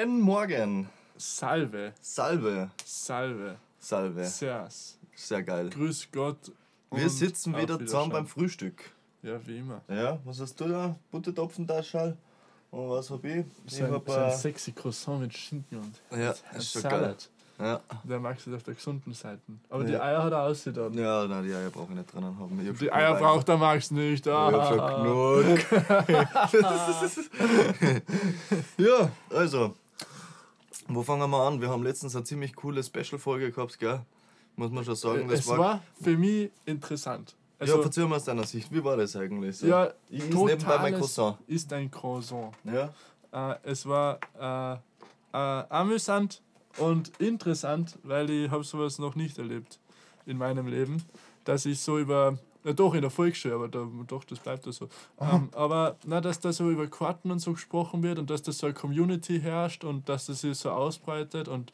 Guten Morgen. Salve. Salve. Salve. Salve. Servus. Sehr geil. Grüß Gott. Wir sitzen wieder zusammen beim. Frühstück. Ja, wie immer. Ja, was hast du da? Buttertopfentaschal? Und was hab ich? Ich So ein, hab so ein äh, sexy Croissant mit Schinken und Ja, ist schon Salat. Ja, Der magst du auf der gesunden Seite. Aber die Ja. Eier hat er ausgetan. ja nein, die Eier brauche ich nicht drinnen haben. Die Eier genug braucht er magst du nicht. Ich hab Ah. schon genug. ja, also. Wo fangen wir an? Wir haben letztens eine ziemlich coole Special-Folge gehabt, gell? Muss man schon sagen. Das es war für mich interessant. ja, Also, verzeih mal aus deiner Sicht. Wie war das eigentlich? So? ja, ich is nebenbei mein Cousin. ist ein Croissant. Ja? Äh, es war äh, äh, amüsant und interessant, weil ich habe sowas noch nicht erlebt in meinem Leben, dass ich so über, na doch in der Volksschule, aber da, doch, das bleibt ja so. Ähm, aber na, dass da so über Karten und so gesprochen wird und dass da so eine Community herrscht und dass das sich so ausbreitet und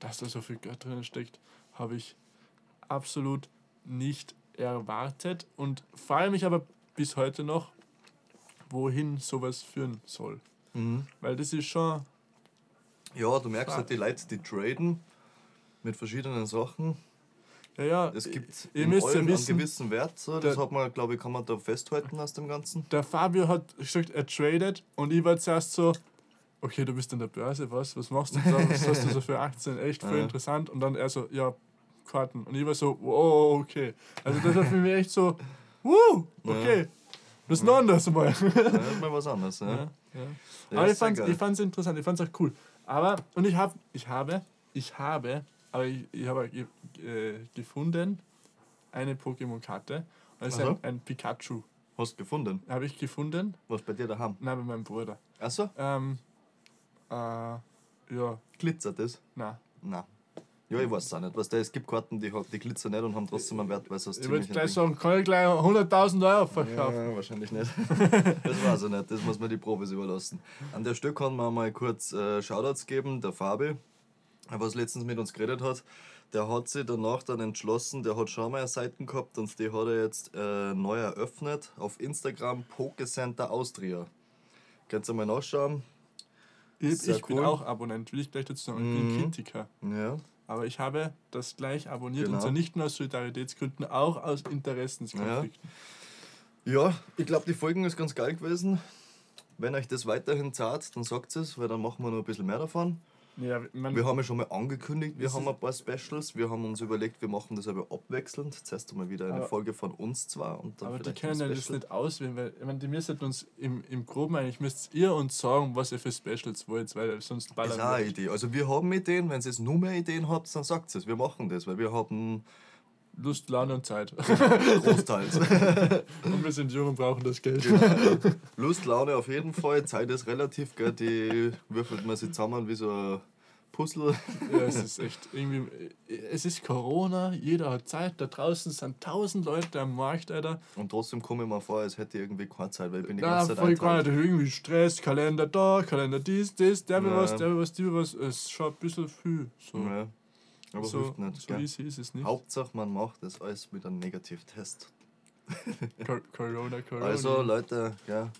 dass da so viel Geld drin steckt, habe ich absolut nicht erwartet und frage mich aber bis heute noch, wohin sowas führen soll. Mhm. Weil das ist schon. Ja, du merkst halt die Leute, die traden mit verschiedenen Sachen. Ja, ja. Es gibt ihr müsst ja wissen, einen gewissen Wert. So. Das der- hat man, glaube ich, kann man da festhalten aus dem Ganzen. Der Fabio hat gesagt, er tradet und ich war zuerst so, okay, du bist an der Börse, was? Was machst du da? Was hast du so für Aktien? Echt voll Ja. interessant. Und dann er so, ja, Karten. Und ich war so, wow, okay. Also das war für mich echt so, wuh, okay. Das ist noch anders mal. Ja, mal was anderes. Ja. Ja, ja. Ja, aber ich ich fand's interessant, ich fand's auch cool. Aber, und ich habe, ich habe, ich habe, aber ich, ich habe ge, äh, gefunden, eine Pokémon-Karte. Das ist Ach so. ein, ein Pikachu. Hast du gefunden? Habe ich gefunden, Was bei dir daheim? nein, bei meinem Bruder. Achso, Ähm, äh, ja, glitzert das? na. Nein. Ja, ich weiß es auch nicht. Weißt du, es gibt Karten, die, die glitzern nicht und haben trotzdem einen Wert, weil es aus Ich würde gleich sagen, kann ich gleich 100.000 Euro verkaufen. Ja, wahrscheinlich nicht. das weiß ich nicht, das muss man die Profis überlassen. An der Stelle kann man mal kurz äh, Shoutouts geben, der Fabi, was letztens mit uns geredet hat. Der hat sich danach dann entschlossen, der hat schon mal eine Seite gehabt und die hat er jetzt äh, neu eröffnet auf Instagram Pokecenter Austria. Könnt ihr mal nachschauen? Ich, ich bin cool. auch Abonnent, will ich gleich dazu sagen. Ich bin Mhm. Kritiker. Ja. Aber ich habe das gleich abonniert Genau. und zwar nicht nur aus Solidaritätsgründen, auch aus Interessenskonflikten. Ja, ich glaube, die Folgen ist ganz geil gewesen. Wenn euch das weiterhin zahlt, dann sagt es, weil dann machen wir noch ein bisschen mehr davon. Ja, Wir haben ja schon mal angekündigt, wir Das haben ist- ein paar Specials. Wir haben uns überlegt, wir machen das aber abwechselnd. Zuerst einmal wieder eine Aber- Folge von uns zwar und dann aber die können ja das nicht auswählen, weil ich meine, die müssen uns im, im Groben eigentlich müsst ihr uns sagen, was ihr für Specials wollt, weil sonst Das ballern ist auch eine. Idee. Also wir haben Ideen, wenn ihr nur mehr Ideen habt, dann sagt es. Wir machen das, weil wir haben Lust, Laune und Zeit. großteils und wir sind jung und brauchen das Geld. Lust, Laune auf jeden Fall. Zeit ist relativ, gell? die würfelt man sich zusammen wie so ein Puzzle. ja, es ist echt irgendwie. Es ist Corona, jeder hat Zeit. Da draußen sind tausend Leute am Markt, Alter. Und trotzdem komme ich mir vor, als hätte ich irgendwie keine Zeit, weil ich bin die ganze Zeit voll gar nicht irgendwie Stress, Kalender da, Kalender dies, das, der will Ja. was, der will was, die will was. Es schon ein bisschen viel. So, Ja. Aber so, hilft nicht. so gell? easy ist es nicht. Hauptsache, man macht das alles mit einem Negativtest. Co- Corona, Corona. Also Leute, ja,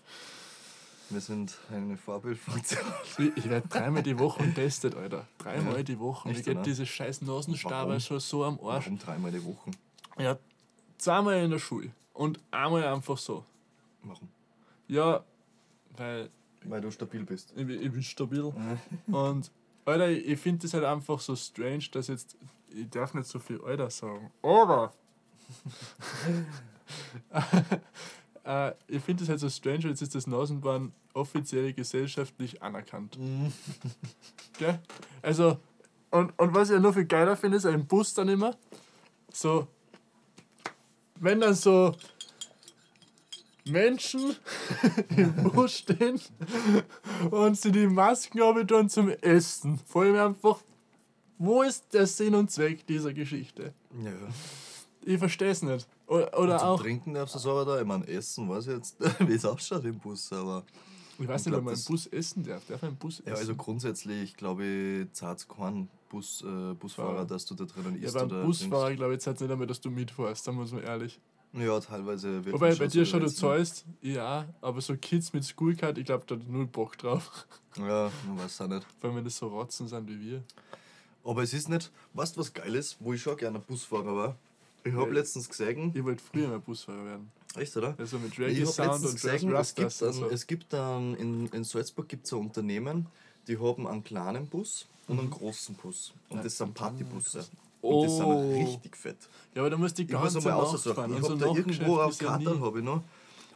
wir sind eine Vorbildfunktion. Ich, ich werde dreimal die Woche getestet, Alter. Dreimal Ja. die Woche. Echt, Mir geht oder? diese scheiß Nasenstabe schon so am Arsch. Warum dreimal die Woche? Ja, zweimal in der Schule und einmal einfach so. Warum? Ja, weil Weil du stabil bist. ich, bin- ich bin stabil. Und Alter, ich, finde das halt einfach so strange, dass jetzt. Ich darf nicht so viel Alter sagen. Aber! äh, ich finde das halt so strange, jetzt ist das Nasenbahn offiziell gesellschaftlich anerkannt. Gell? Also, und, und was ich ja noch viel geiler finde, ist ein Bus dann immer. So, wenn dann so Menschen im Bus stehen und sie die Masken haben zum Essen. Vor allem einfach, wo ist der Sinn und Zweck dieser Geschichte? Ja. Ich verstehe es nicht. Oder, oder Zum auch, Trinken darfst du es aber da. Ich meine, Essen weiß ich jetzt, wie es ausschaut im Bus, aber. ich weiß ich nicht, ob man im Bus essen darf. Darf man im Bus essen? Ja, also grundsätzlich, glaube ich, zahlt es keinen Bus, äh, Busfahrer, Fahrer. dass du da drinnen Ja, isst beim oder Busfahrer, glaube ich, zahlt es nicht einmal, dass du mitfährst, da muss man ehrlich. Ja, teilweise wird Wobei bei dir schon, du zahlst, ja, aber so Kids mit Schoolcard, ich glaube, da hat null Bock drauf. Ja, man weiß auch nicht. Vor allem, wenn das so Rotzen sind wie wir. Aber es ist nicht, weißt du was geil ist, wo ich schon gerne Busfahrer war? Ich habe letztens gesehen, Ich wollte früher mal Busfahrer werden. echt oder? Also mit Ich Reggae Sound und gesehen, es gibt, ein, so. es gibt ein, in, in Salzburg gibt es ein Unternehmen, die haben einen kleinen Bus und einen großen Bus. Und Mhm. Das sind Partybusse. Oh. Und das sind richtig fett. Ja, aber da musst du die Ich muss ganze Nacht fahren. Ich Und so habe da irgendwo auf nie- habe ich noch.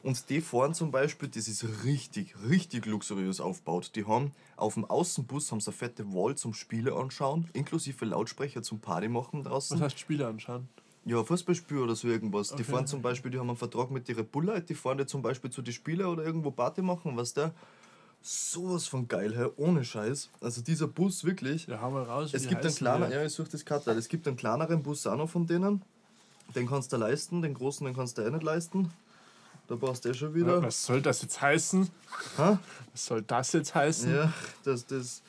Und die fahren zum Beispiel, das ist richtig, richtig luxuriös aufgebaut. Die haben auf dem Außenbus haben sie eine fette Wall zum Spiele anschauen, inklusive Lautsprecher zum Party machen draußen. Was heißt Spiele anschauen? Ja, Fußballspiel oder so irgendwas. Die Okay. fahren zum Beispiel, die haben einen Vertrag mit ihrer Bulle, die fahren die zum Beispiel zu den Spielen oder irgendwo Party machen, was der. Sowas von geil, hey, ohne Scheiß. Also dieser Bus wirklich. Ja, hau mal raus. Es gibt einen heißen kleiner, die? ja, ich suche das Kartal. Es gibt einen kleineren Bus auch noch von denen. Den kannst du leisten, den großen, den kannst du eh nicht leisten. Da brauchst du eh schon wieder. Was soll das jetzt heißen? Ha? Was soll das jetzt heißen? Ja, dass das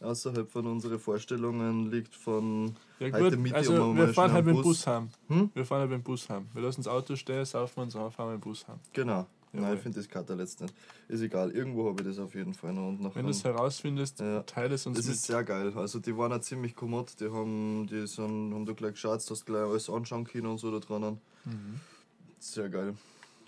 außerhalb von unseren Vorstellungen liegt von Ja, heute Miete also um wir fahren halt mit dem Bus heim. Hm? Wir fahren halt mit dem Bus heim. Wir lassen das Auto stehen, saufen uns an, fahren mit dem Bus heim. Genau. Nein, Jawohl. ich finde das Kater letzt nicht. Ist egal, irgendwo habe ich das auf jeden Fall noch. Und Wenn du es herausfindest, Ja. teile es uns das mit. ist sehr geil. Also die waren auch ziemlich kommod. Die haben, die sind, haben da gleich geschaut, du gleich alles anschauen können und so da drinnen. Mhm. Sehr geil.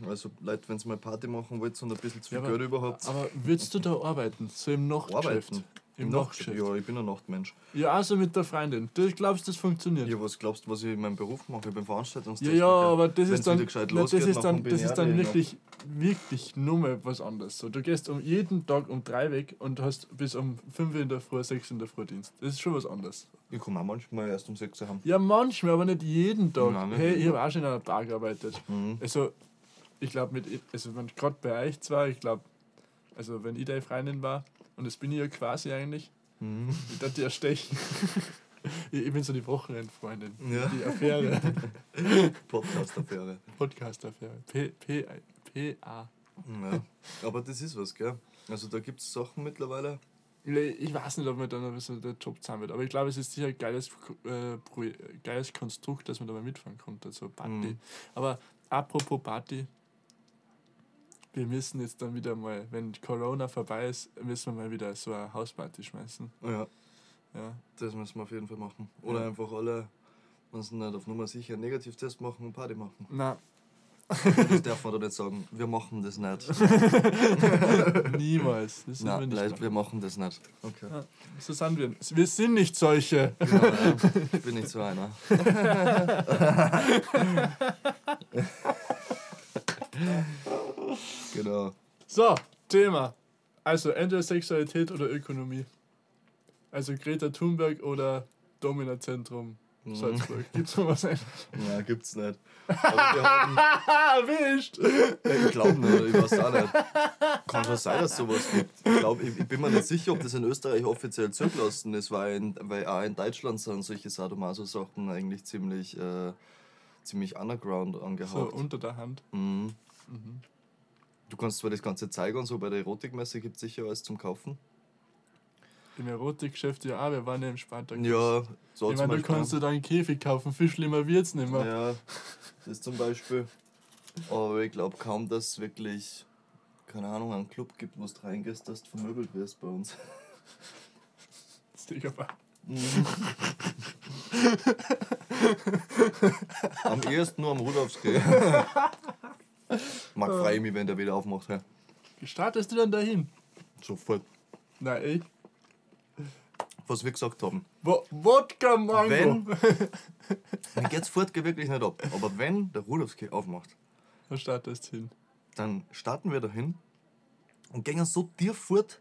Also Leute, wenn sie mal Party machen wollt und ein bisschen zu viel Ja, Geld überhaupt. Aber würdest du da arbeiten? So im Nachtgeschäft? Arbeiten? Im Nacht- Nachtgeschäft? Ja, ich bin ein Nachtmensch. Ja, also mit der Freundin. Du glaubst, das funktioniert? Ja, was glaubst du, was ich in meinem Beruf mache? Ich bin Ja, Veranstaltungstechniker. ja, aber das Wenn's ist dann, na, das ist dann, das ist dann wirklich, wirklich nur mal was anderes. So, du gehst um jeden Tag um drei weg und hast bis um fünf in der Früh, sechs in der Früh Dienst. Das ist schon was anderes. Ich komme auch manchmal erst um 6 Uhr heim. Ja, manchmal, aber nicht jeden Tag. Nein, nicht hey, ich habe auch schon in einer Bar gearbeitet. Mhm. Also, ich glaube, mit, also wenn gerade bei euch zwei, ich glaube, also wenn ich deine Freundin war, und das bin ich ja quasi eigentlich, Mhm. ich dachte ja stechen. ich, bin so die Wochenendfreundin. Ja. Die Affäre. Podcast-Affäre. Podcast-Affäre. P, P, P, A. Ja. Aber das ist was, gell? Also da gibt es Sachen mittlerweile. Ich weiß nicht, ob mir dann so der Job zahlen wird, aber ich glaube, es ist sicher ein geiles, äh, geiles Konstrukt, dass man da mal mitfahren konnte, so Party. Mhm. Aber apropos Party, wir müssen jetzt dann wieder mal, wenn Corona vorbei ist, müssen wir mal wieder so eine Hausparty schmeißen. Ja, Ja. das müssen wir auf jeden Fall machen. Oder Ja. einfach alle, sie nicht auf Nummer sicher einen Negativtest machen und Party machen. Na, Das darf man da nicht sagen. Wir machen das nicht. niemals. Das sind wir Nein, nicht. Wir machen das nicht. Okay. Ja, so sind wir. Wir sind nicht solche. Genau, ja. Ich bin nicht so einer. genau. So, Thema. Also entweder Sexualität oder Ökonomie. Also Greta Thunberg oder Dominazentrum Mhm. Salzburg. Gibt's noch was ein? Ja, gibt's nicht. Aber wir haben, Erwischt! ich glaube nicht, ich weiß auch nicht. Kann schon sein, dass es sowas gibt. Ich, glaub, ich, ich bin mir nicht sicher, ob das in Österreich offiziell zugelassen ist, weil, in, weil auch in Deutschland sind solche Sadomaso-Sachen eigentlich ziemlich, äh, ziemlich underground So angehaucht. unter der Hand. Mhm. Du kannst zwar das Ganze zeigen und so, bei der Erotikmesse gibt es sicher alles zum Kaufen. Im Erotikgeschäft, ja, wir waren ja im Spartak. Ja, so ich meine, du Beispiel. kannst dir da einen Käfig kaufen, viel schlimmer wird's nicht mehr. Ja, das zum Beispiel. Aber ich glaube kaum, dass es wirklich, keine Ahnung, einen Club gibt, wo du reingehst, dass du vermöbelt wirst bei uns. Aber- Am ehesten nur am Rudolfskrieg. Mag freue ich mich, wenn der wieder aufmacht. Ja. Wie startest du denn dahin? Sofort. Na, ich. Was wir gesagt haben. Wo Wodka Mango! Wenn. Mir geht's fort geht wirklich nicht ab. Aber wenn der Rudolfskrieg aufmacht, Da startest du hin. dann starten wir dahin und gehen so dir fort,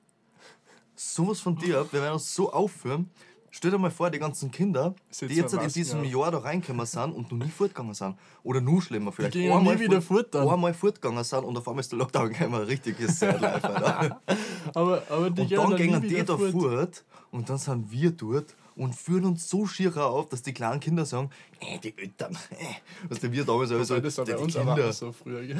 sowas von dir ab, wir werden uns so aufführen. Stell dir mal vor, die ganzen Kinder, Sitzen die jetzt mit in Masken diesem auf. Jahr da reingekommen sind und noch nie fortgegangen sind. Oder nur schlimmer vielleicht. gehen nie wieder fort dann. Einmal fortgegangen sind und auf einmal ist der Lockdown gekommen, richtiges Sad Life, Alter. Aber, aber die Und dann nie gehen die da fort. fort und dann sind wir dort und führen uns so schier auf, dass die kleinen Kinder sagen, äh, die Eltern, äh. Was denn wir damals also, das war bei uns Kinder. so früher. Gell?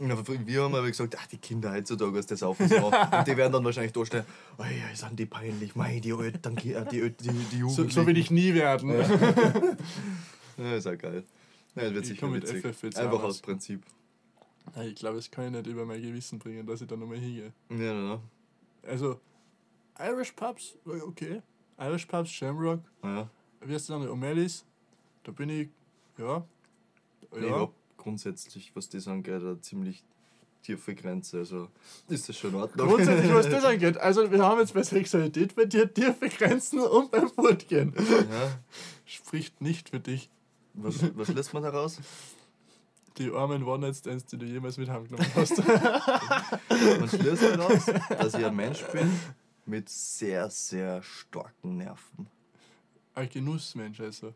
Ja, wir haben aber gesagt, ach, die Kinder heutzutage, was das auf und so. Und die werden dann wahrscheinlich da stehen, oh ja, sind die peinlich, mei, die Eltern, die, die, die, die So, Jugendlichen. so will ich nie werden. Ja, ist auch geil. Ja, das wird Ich sicher witzig. FF Einfach aus. Prinzip. Ich glaube, das kann ich nicht über mein Gewissen bringen, dass ich da nochmal hingehe. Ja, ja, Also, Irish Pubs, okay. Irish Pubs, Shamrock, ja. wie heißt der andere? O'Malley's, da bin ich, ja. Ich Ja, hab grundsätzlich, was das angeht, eine ziemlich tiefe Grenze. Also ist das schon in Ordnung. grundsätzlich, was das angeht. Also, wir haben jetzt bei Sexualität bei dir tiefe Grenzen und beim Fortgehen. ja. Spricht nicht für dich. was, was lässt man da raus? Die armen One-Night-Stands, die du jemals mit heimgenommen hast. Man schließt daraus, dass ich ein Mensch bin mit sehr, sehr starken Nerven. Ein Genussmensch, also.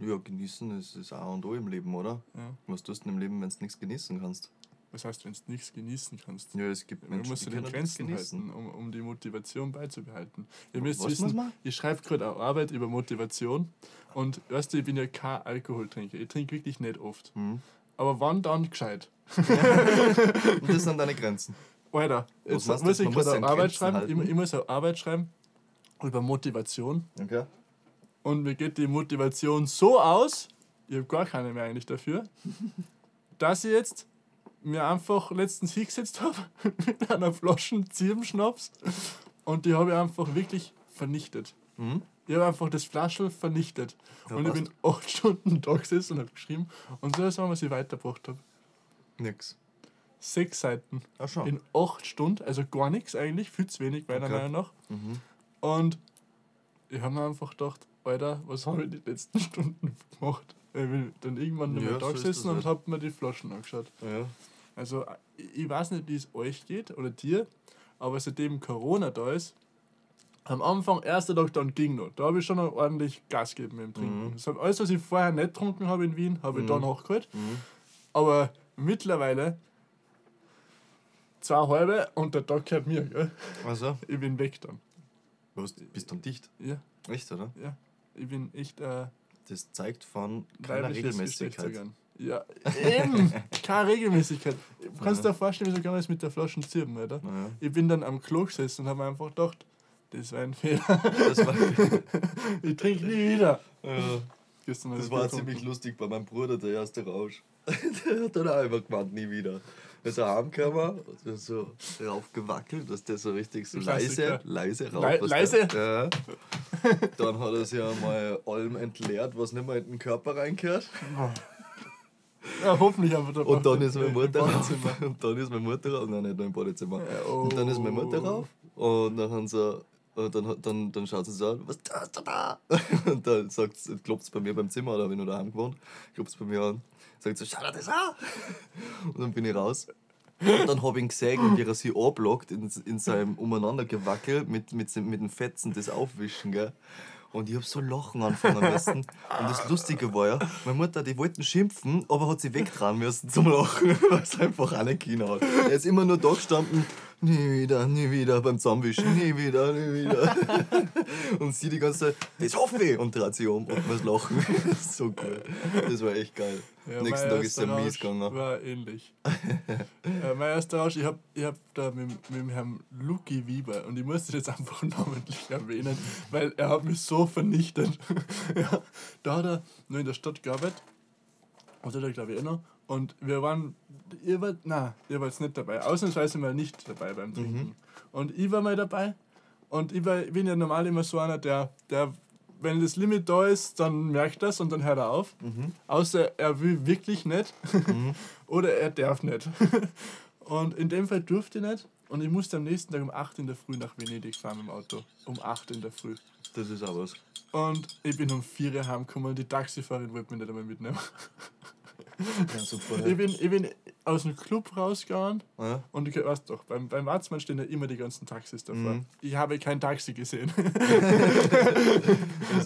Ja, genießen ist das A und O im Leben, oder? Ja. Was tust du denn im Leben, wenn du nichts genießen kannst? Was heißt, wenn du nichts genießen kannst? Ja, es gibt Menschen, musst die du den Grenzen genießen. halten, um, um die Motivation beizubehalten. Ihr müsst Was wissen, ich schreibe gerade eine Arbeit über Motivation und weißt du, ich bin ja kein Alkoholtrinker. Ich trinke wirklich nicht oft. Mhm. Aber wann dann gescheit? Und das sind deine Grenzen. Alter, Was jetzt muss ich Man muss gerade Arbeit schreiben. halten? Ich, ich muss eine Arbeit schreiben über Motivation. Okay. Und mir geht die Motivation so aus, ich habe gar keine mehr eigentlich dafür, dass ich jetzt mir einfach letztens hingesetzt habe mit einer Flasche Zirbenschnaps und die habe ich einfach wirklich vernichtet. Mhm. Ich habe einfach das Flaschel vernichtet. Ja, und ich passt. bin acht Stunden da gesessen und habe geschrieben. Und so ist es, was ich weitergebracht habe. Nix. Sechs Seiten Ach schon. in acht Stunden, also gar nichts eigentlich, viel zu wenig meiner Okay. Meinung nach. Mhm. Und ich habe mir einfach gedacht, Alter, was habe ich die letzten Stunden gemacht? Ich bin dann irgendwann Ja, nochmal da so gesessen und halt. habe mir die Flaschen angeschaut. Ja. Also ich ich weiß nicht, wie es euch geht oder dir, aber seitdem Corona da ist, am Anfang, erster Tag, dann ging noch. Da habe ich schon ordentlich Gas gegeben im Trinken. Mhm. Das alles, was ich vorher nicht getrunken habe in Wien, habe ich Mhm. da nachgeholt. Mhm. Aber mittlerweile zwei halbe und der Tag gehört mir. Gell? Also, Ich bin weg dann. was, bist dann dicht? Ja, Echt, oder? ja. Ich bin echt äh, Das zeigt von keiner Regelmäßigkeit. Ja, eben. Keine Regelmäßigkeit. Du kannst dir vorstellen, wieso kann das mit der Flasche zirben, oder? Naja. Ich bin dann am Klo gesessen und habe einfach gedacht, das war ein Fehler. Das war, Ich trinke nie wieder. ja, das war ziemlich lustig bei meinem Bruder, der erste Rausch. der hat dann auch immer gemeint, nie wieder. Er heimgekommen, hat so raufgewackelt, dass der so richtig so leise, Klassiker. leise rauf. Le- leise? Der, ja. Dann hat er sich einmal allem entleert, was nicht mehr in den Körper reinkehrt. Ja, hoffentlich einfach da Und dann ist meine Mutter rauf. Und dann ist meine Mutter rauf. Nein, nicht nur im Badezimmer. Ja, Und dann ist meine Mutter oh. rauf. Und dann haben sie. Und dann, dann, dann schaut sie so an, was tust du da? Und dann sagt klopft es bei mir beim Zimmer, da habe ich noch daheim gewohnt, klopft es bei mir an, sagt so, schau dir das an! Und dann bin ich raus. Und dann habe ich ihn gesehen, wie er sich anblockt in, in seinem Umeinandergewackel mit, mit, mit den Fetzen, das Aufwischen, gell? Und ich habe so lachen anfangen müssen. Und das Lustige war ja, meine Mutter, die wollten schimpfen, aber hat sie wegtragen müssen zum Lachen, weil es einfach auch nicht hat. Er ist immer nur da gestanden, nie wieder, nie wieder, beim Zusammenwischen, nie wieder, nie wieder. Und sie die ganze Zeit, das hoffe ich, und dreht sich um und muss lachen. so cool. Das war echt geil. Ja, nächsten Tag ist erster er mies gegangen. War ähnlich. äh, mein erster Rausch, ich habe ich hab da mit, mit dem Herrn Luki Wieber und ich muss das jetzt einfach namentlich erwähnen, weil er hat mich so vernichtet. ja, da hat er nur in der Stadt gearbeitet, oder da glaube ich eh noch, und wir waren, ihr wart, na, ihr wart nicht dabei, ausnahmsweise mal nicht dabei beim Trinken. Und ich war mal dabei und ich, war, bin ja normal immer so einer, der, der wenn das Limit da ist, dann merkt das und dann hört er auf. Außer er will wirklich nicht oder er darf nicht. und in dem Fall durfte ich nicht. Und ich musste am nächsten Tag um 8 in der Früh nach Venedig fahren mit dem Auto. Um 8 in der Früh. Das ist auch was. Und ich bin um 4 Uhr heimgekommen und die Taxifahrerin wollte mich nicht einmal mitnehmen. Ja, super. Ich bin, ich bin aus dem Club rausgegangen Ja. und ich weißt doch, beim, beim Watzmann stehen ja immer die ganzen Taxis davor. Mhm. Ich habe kein Taxi gesehen,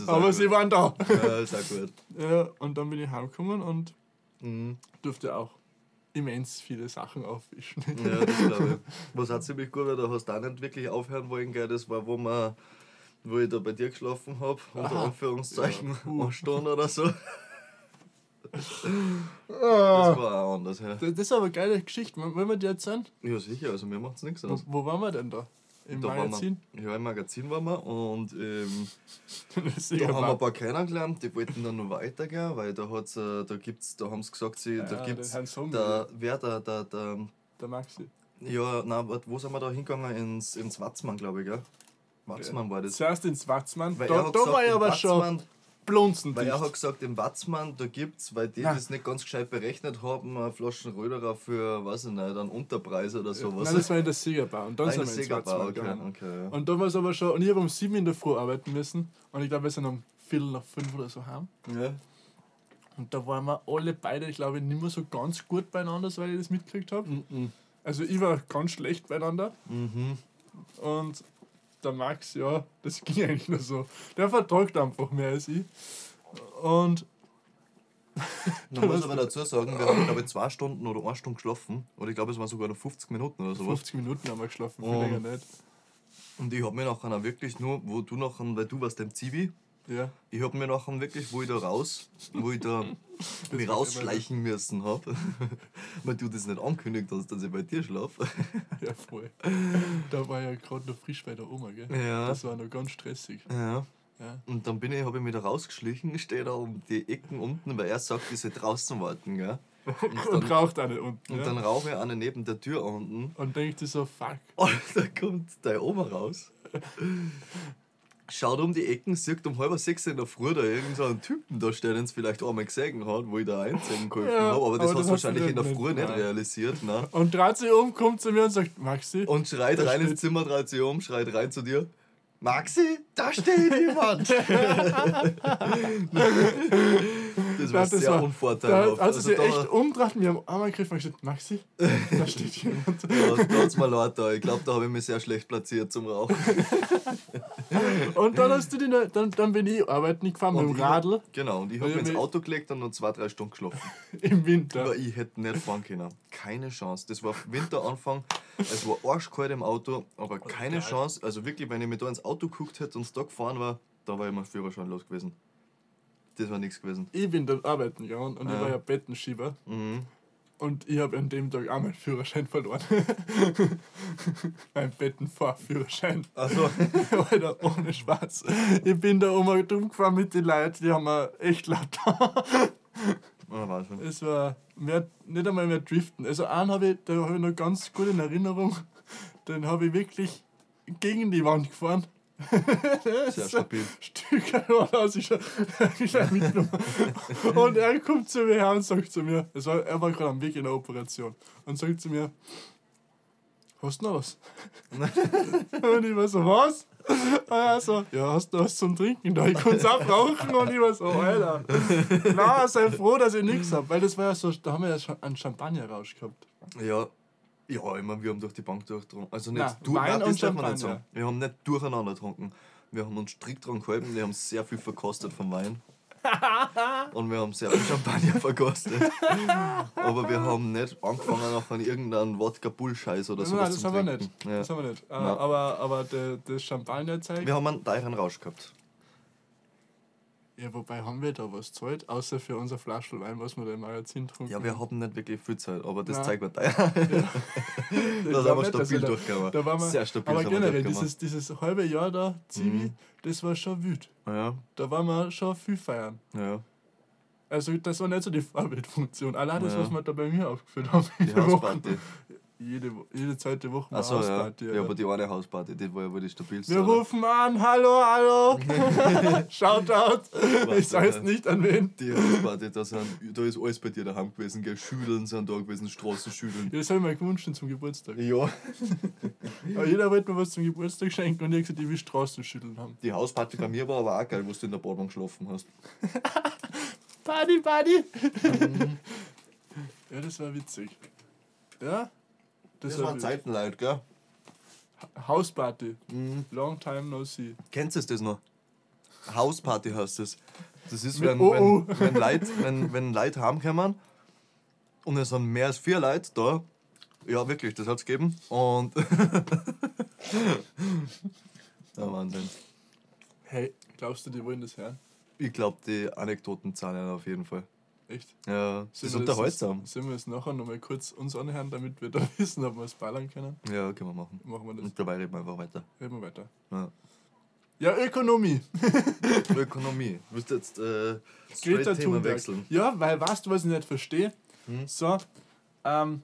aber gut. sie waren da. Ja, ist auch gut. Ja, und dann bin ich heimgekommen und Mhm. durfte auch immens viele Sachen aufwischen. Ja, das glaube ich. Was auch ziemlich gut war, da hast du auch nicht wirklich aufhören wollen, gell? das war, wo, man, wo ich da bei dir geschlafen habe, unter Aha. Anführungszeichen, Ja, eine Stunde oder so. Ah. Das war auch anders. Ja, Das ist aber eine geile Geschichte. Wollen wir die erzählen? ja sicher, also mir macht es nichts aus. wo waren wir denn da? Im da Magazin? Wir, ja, im Magazin waren wir und ähm, da haben wir ein paar kennengelernt, die wollten dann noch weitergehen, weil da hat's, äh, da gibt's, da haben sie gesagt, sie, Ja, da gibt's, der, wer der, der, der, Der Maxi. ja, na, wo sind wir da hingegangen? Ins, ins Watzmann, glaube ich, gell? Watzmann war das. Zuerst ins Watzmann. Weil Da, da gesagt, war ich aber schon Watzmann- blunzen. Weil er hat gesagt, im Watzmann, da gibt's, weil die das nicht ganz gescheit berechnet haben, Flaschen Röderer für, weiß ich nicht, einen Unterpreis oder sowas. Nein, das war in der Siegerbar. Und dann Nein, sind wir ins Watzmann okay, gegangen. okay, ja. Und da war es aber schon, und ich habe um sieben in der Früh arbeiten müssen. Und ich glaube, wir sind um Viertel nach fünf oder so heim. ja. Und da waren wir alle beide, ich glaube, nicht mehr so ganz gut beieinander, weil ich das mitgekriegt habe. Also ich war ganz schlecht beieinander. Mhm. Und der Max, ja, das ging eigentlich nur so. Der vertragt einfach mehr als ich. Und Man muss aber dazu sagen, wir haben, glaube ich, zwei Stunden oder eine Stunde geschlafen. Oder ich glaube, es waren sogar noch 50 Minuten oder sowas. 50 Minuten haben wir geschlafen, viel länger nicht. Und ich habe mir nachher wirklich nur, wo du nachher, weil du warst im Zivi, Ja. ich habe mir nachher wirklich, wo ich da raus, wo ich da mich rausschleichen müssen habe, weil du das nicht angekündigt hast, dass ich bei dir schlafe. Ja, voll. Da war ja gerade noch frisch bei der Oma, gell? Ja. Das war noch ganz stressig. Ja. Ja. Und dann bin ich, habe ich mich da rausgeschlichen, stehe da um die Ecken unten, weil er sagt, ich soll draußen warten, gell? Und Und dann, raucht eine unten. und ja. dann rauche ich eine neben der Tür unten und denkt so, fuck. Und da kommt deine Oma raus. Schaut um die Ecken, sieht um halb sechs in der Früh da irgend so einen Typen da stehen, den es vielleicht einmal gesehen hat, wo ich da einzeigen geholfen Ja, habe. Aber das aber hast du wahrscheinlich in der nicht- Früh nicht nein. realisiert. Ne? Und dreht sich um, kommt zu mir und sagt, Maxi, Und schreit rein ins steht- Zimmer, dreht sich um, schreit rein zu dir. Maxi, da steht jemand! das war Ja, das sehr war- da unvorteilhaft. hat sie da, echt umgedreht, mir am Arm gegriffen und gesagt, Maxi, da steht jemand. da, da hat's mir leid da. Ich glaube, da habe ich mich sehr schlecht platziert zum Rauchen. Und dann hast du die, noch- dann, dann bin ich arbeiten gefahren mit Und dem ich- Radl Genau, und ich Weil habe ich mich ins Auto gelegt und noch zwei, drei Stunden geschlafen. im Winter. Aber ich hätte nicht fahren können. Keine Chance. Das war Winteranfang. Es war arschkalt im Auto, aber keine geil. Chance. Also wirklich, wenn ich mir da ins Auto geguckt hätte und es da gefahren war, da war ich mein Führerschein los gewesen. Das war nichts gewesen. Ich bin dann arbeiten gegangen und ich Ja. war ja Bettenschieber. Mhm. Und ich habe an dem Tag auch meinen Führerschein verloren. mein Bettenfahrführerschein. Also, Alter, ohne Spaß. Ich bin da oben dumm gefahren mit den Leuten, die haben mir echt laut Wahnsinn. Es war mehr, nicht einmal mehr Driften. Also einen habe ich, da habe ich noch ganz gut in Erinnerung. Den habe ich wirklich gegen die Wand gefahren. Sehr stabil. Stück aus, ich schon mitgenommen. Und er kommt zu mir her und sagt zu mir, es war, er war gerade am Weg in der Operation, und sagt zu mir, hast du noch was? und ich war so, was? Und er so, ja, hast du noch was zum Trinken da? Ich kann es abrauchen. Und ich war so, Alter. Na, sei froh, dass ich nichts habe. Weil das war ja so, da haben wir ja schon einen Champagner-Rausch gehabt. Ja. Ja, ich meine, wir haben durch die Bank durchgetrunken. Also nicht du, Wein nein, und das darf man nicht Champagner. sagen. Wir haben nicht durcheinander getrunken. Wir haben uns strikt dran gehalten, wir haben sehr viel verkostet vom Wein. und wir haben sehr viel Champagner verkostet. Aber wir haben nicht angefangen nach irgendeinem Wodka-Bullscheiß oder sowas Nein, das zum haben wir Trinken. nicht. Ja. Das haben wir nicht. Äh, Nein. aber aber der, das Champagner-Zeug. Wir haben einen teuren Rausch gehabt. Ja, wobei haben wir da was gezahlt, außer für unser Flaschel Wein, was wir da im Magazin getrunken Ja, wir haben nicht wirklich viel Zeit, aber das Nein. zeigt haben. Da Ich sind glaub wir stabil dass wir da-. Da Sehr stabil aber generell, dieses, dieses halbe Jahr da, Zivi, Mhm. das war schon wüt. Ja, Da waren wir schon viel feiern. ja. Also das war nicht so die Vorbildfunktion. Allein das, Ja. was wir da bei mir aufgeführt haben. Die. Hausparty. Jede, jede zweite Woche mal ja. Hausparty. ja. Alter. aber die eine Hausparty, die war ja wohl die stabilste. wir oder? rufen an, hallo, hallo. Shoutout. Ich sag's nicht an wen. Die Hausparty, da, sind, da ist alles bei dir daheim gewesen, gell? Schüdeln sind da gewesen, Straßenschüdeln. Ja, Das habe ich mir gewünscht zum Geburtstag. Ja. Aber jeder wollte mir was zum Geburtstag schenken und ich gesagt, ich will Straßenschütteln haben. Die Hausparty bei mir war aber auch geil, wo du in der Badwanne geschlafen hast. Party, Party! ja, das war witzig. Ja? Das, Das war waren. Zeiten, Leute, gell? Hausparty. Mhm. Long time no see. Kennst du das noch? Hausparty heißt das. Das ist, wenn, OO. wenn, wenn, Leute, wenn, wenn Leute heimkommen und es sind mehr als vier Leute da. Ja, wirklich, das hat es gegeben. Und. ja, Wahnsinn. Hey, glaubst du, die wollen das hören? Ich glaube, die Anekdoten zahlen auf jeden Fall. Echt? Ja, das ist wir unterhaltsam. Sollen wir es nachher nochmal kurz uns anhören, damit wir da wissen, ob wir es ballern können? Ja, können wir machen. Machen wir das. Und dabei reden wir einfach weiter. Reden wir weiter. Ja. Ja, Ökonomie. Ökonomie. Du musst jetzt äh, Greta Thema wechseln. Ja, weil weißt du, was ich nicht verstehe? Hm? So, ähm,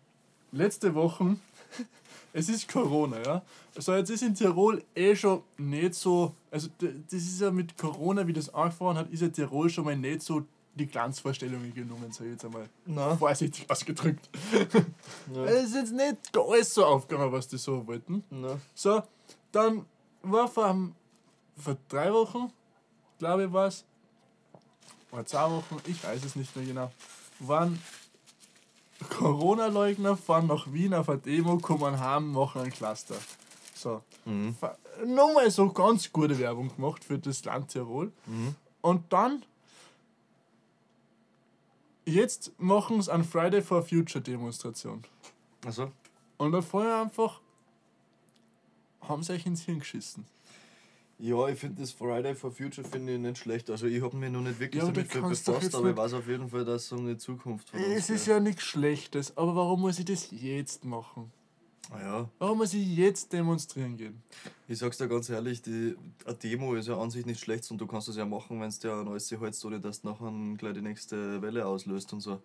letzte Woche, es ist Corona, ja. So, jetzt ist in Tirol eh schon nicht so, also das ist ja mit Corona, wie das angefangen hat, ist ja Tirol schon mal nicht so die Glanzvorstellungen genommen, sag ich jetzt einmal. Na. Vorsichtig ausgedrückt. Ja. Es ist jetzt nicht alles so aufgegangen, was die so wollten. Na. So, dann war vor, vor drei Wochen, glaube ich, war es, oder zwei Wochen, ich weiß es nicht mehr genau, waren Corona-Leugner, fahren nach Wien auf eine Demo, kommen heim, machen ein Cluster. So. Mhm. Nochmal so ganz gute Werbung gemacht für das Land Tirol. Mhm. Und dann, jetzt machen sie eine Friday for Future Demonstration. Also, Und dann vorher einfach, haben sie euch ins Hirn geschissen. ja, ich finde das Friday for Future finde ich nicht schlecht. Also ich habe mich noch nicht wirklich Ja, damit befasst, aber ich weiß auf jeden Fall, dass es um die Zukunft von uns Es ist ja nichts Schlechtes, aber warum muss ich das jetzt machen? Ja, Warum muss ich jetzt demonstrieren gehen? ich sag's dir ganz ehrlich, die, eine Demo ist ja an sich nicht schlecht und du kannst es ja machen, wenn es dir an alles hältst, ohne dass du nachher gleich die nächste Welle auslöst und so.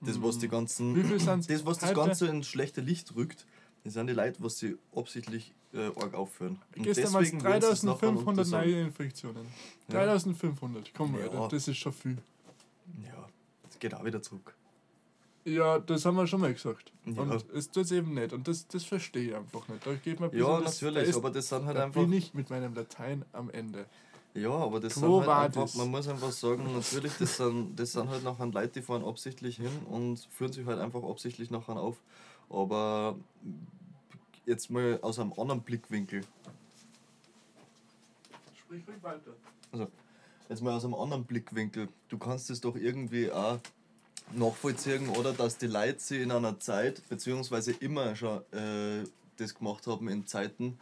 Das, was die ganzen. Das, was das? Ganze ins schlechte Licht rückt, das sind die Leute, was sie absichtlich äh, arg aufführen. Und Gestern waren es deswegen wollen sie es nachher 3500 untersagen. neue Infektionen. Ja. 3500, komm Ja. Alter, das ist schon viel. Ja, das geht auch wieder zurück. Ja, das haben wir schon mal gesagt. Ja. Und es tut eben nicht. Und das, das verstehe ich einfach nicht. Da geht ein Ja, das- natürlich, da ist, aber das sind halt da einfach. bin ich mit meinem Latein am Ende. Ja, aber das Quo sind halt einfach, man muss einfach sagen, natürlich, das sind, das sind halt nachher Leute, die fahren absichtlich hin und führen sich halt einfach absichtlich nachher auf. Aber jetzt mal aus einem anderen Blickwinkel, Sprich ruhig weiter. jetzt mal aus einem anderen Blickwinkel, du kannst es doch irgendwie auch nachvollziehen, oder dass die Leute sich in einer Zeit, beziehungsweise immer schon äh, das gemacht haben in Zeiten,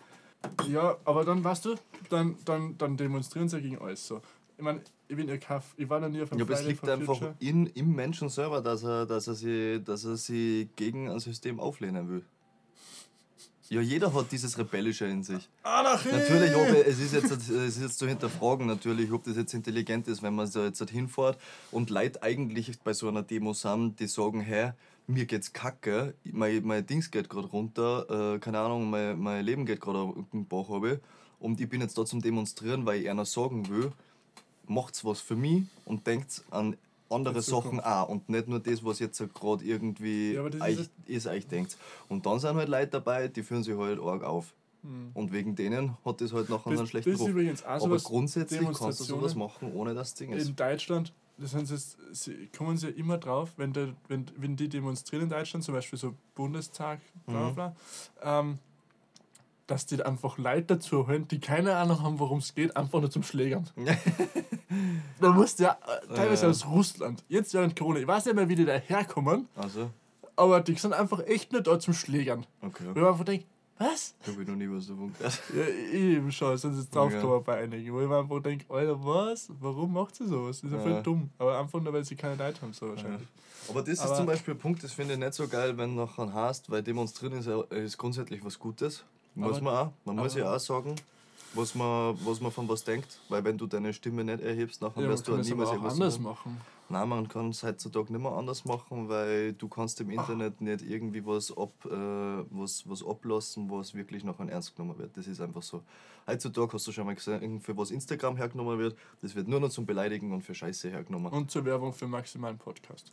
Ja, aber dann, weißt du, dann, dann, dann demonstrieren sie gegen alles so. Ich meine, ich bin ja Kaff, ich war noch nie auf einem Ja, aber es liegt einfach Future. in, im Menschen selber, dass er, dass, er sie, dass er sie gegen ein System auflehnen will. Ja, jeder hat dieses Rebellische in sich. Anarchie! Natürlich, ob, es, ist jetzt, es ist jetzt zu hinterfragen, natürlich, ob das jetzt intelligent ist, wenn man da jetzt hinfährt und Leute eigentlich bei so einer Demo sind, die sagen, hey, mir geht's kacke, mein, mein Dings geht gerade runter, äh, keine Ahnung, mein, mein Leben geht gerade auf den Bach runter und ich bin jetzt da zum Demonstrieren, weil ich einer sagen will, macht's was für mich und denkt an andere Sachen auch und nicht nur das, was jetzt gerade irgendwie Ja, euch, ist ist, euch denkt. Und dann sind halt Leute dabei, die führen sich halt arg auf. Hm. Und wegen denen hat das halt nachher Das, einen schlechten das Ruf. übrigens auch Aber grundsätzlich kannst du sowas machen, ohne dass das Ding ist. in Deutschland, das sind jetzt, sie kommen sie ja immer drauf, wenn, der, wenn, wenn die demonstrieren in Deutschland, zum Beispiel so Bundestag, bla Mhm. bla, ähm, dass die einfach Leute dazu holen, die keine Ahnung haben, worum es geht, einfach nur zum Schlägern. Da musst du ja äh, teilweise Ja. aus Russland, jetzt während Corona, ich weiß nicht mehr, wie die da herkommen, Also, aber die sind einfach echt nur da zum Schlägern. okay. Wo ich einfach denke, was? Ich habe noch nie was davon gehört. Ja, eben schon, sind jetzt draufgekommen Ja. bei einigen, wo ich mir einfach denke, Alter, was? Warum macht sie sowas? Das ist ja voll Ja. dumm. Aber einfach nur, weil sie keine Leute haben, so wahrscheinlich. Aber das Aber- ist zum Beispiel ein Punkt, das finde ich nicht so geil, wenn du nachher hast, weil demonstrieren ist, ja, ist grundsätzlich was Gutes. Muss man auch. Man muss ja auch sagen, was man, was man von was denkt. Weil wenn du deine Stimme nicht erhebst, nachher Ja, wirst du aber niemals auch irgendwas anders machen. Nein, man kann es heutzutage nicht mehr anders machen, weil du kannst im Internet nicht irgendwie was, ab, äh, was, was ablassen, was wirklich nachher ernst genommen wird. Das ist einfach so. Heutzutage hast du schon mal gesehen, für was Instagram hergenommen wird, das wird nur noch zum Beleidigen und für Scheiße hergenommen. Und zur Werbung für maximalen Podcast.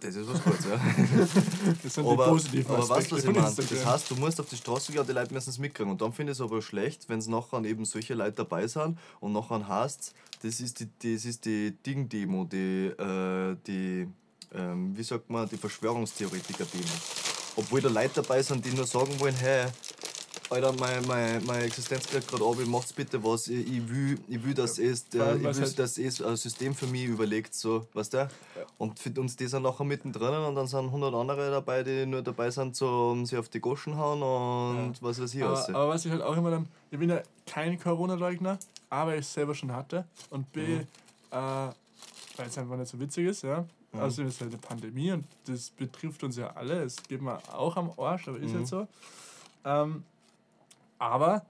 Das ist was Gutes, ja. Das sind aber die positiven aber weißt du, was ich meine? Das heißt, du musst auf die Straße gehen und die Leute müssen es mitkriegen. Und dann finde ich es aber schlecht, wenn es nachher eben solche Leute dabei sind und nachher heißt das ist die, das ist die Ding-Demo, die, äh, die ähm, wie sagt man, die Verschwörungstheoretiker-Demo. Obwohl da Leute dabei sind, die nur sagen wollen, hey, Alter, meine, meine, meine Existenz geht gerade ab, macht's bitte was, ich, ich, will, ich will, dass es, vor äh, ich will, halt- dass es ein System für mich überlegt, so, weißt du? Und für uns die sind nachher mittendrin und dann sind 100 andere dabei, die nur dabei sind, so, um sie auf die Goschen hauen und was weiß ich aber, aber was ich halt auch immer dann, ich bin ja kein Corona-Leugner, aber ich selber schon hatte. Und B, Mhm. äh, weil es einfach nicht so witzig ist, ja. Mhm. Außerdem ist es halt eine Pandemie und das betrifft uns ja alle. Es geht mir auch am Arsch, aber ist mhm. halt so. Ähm, aber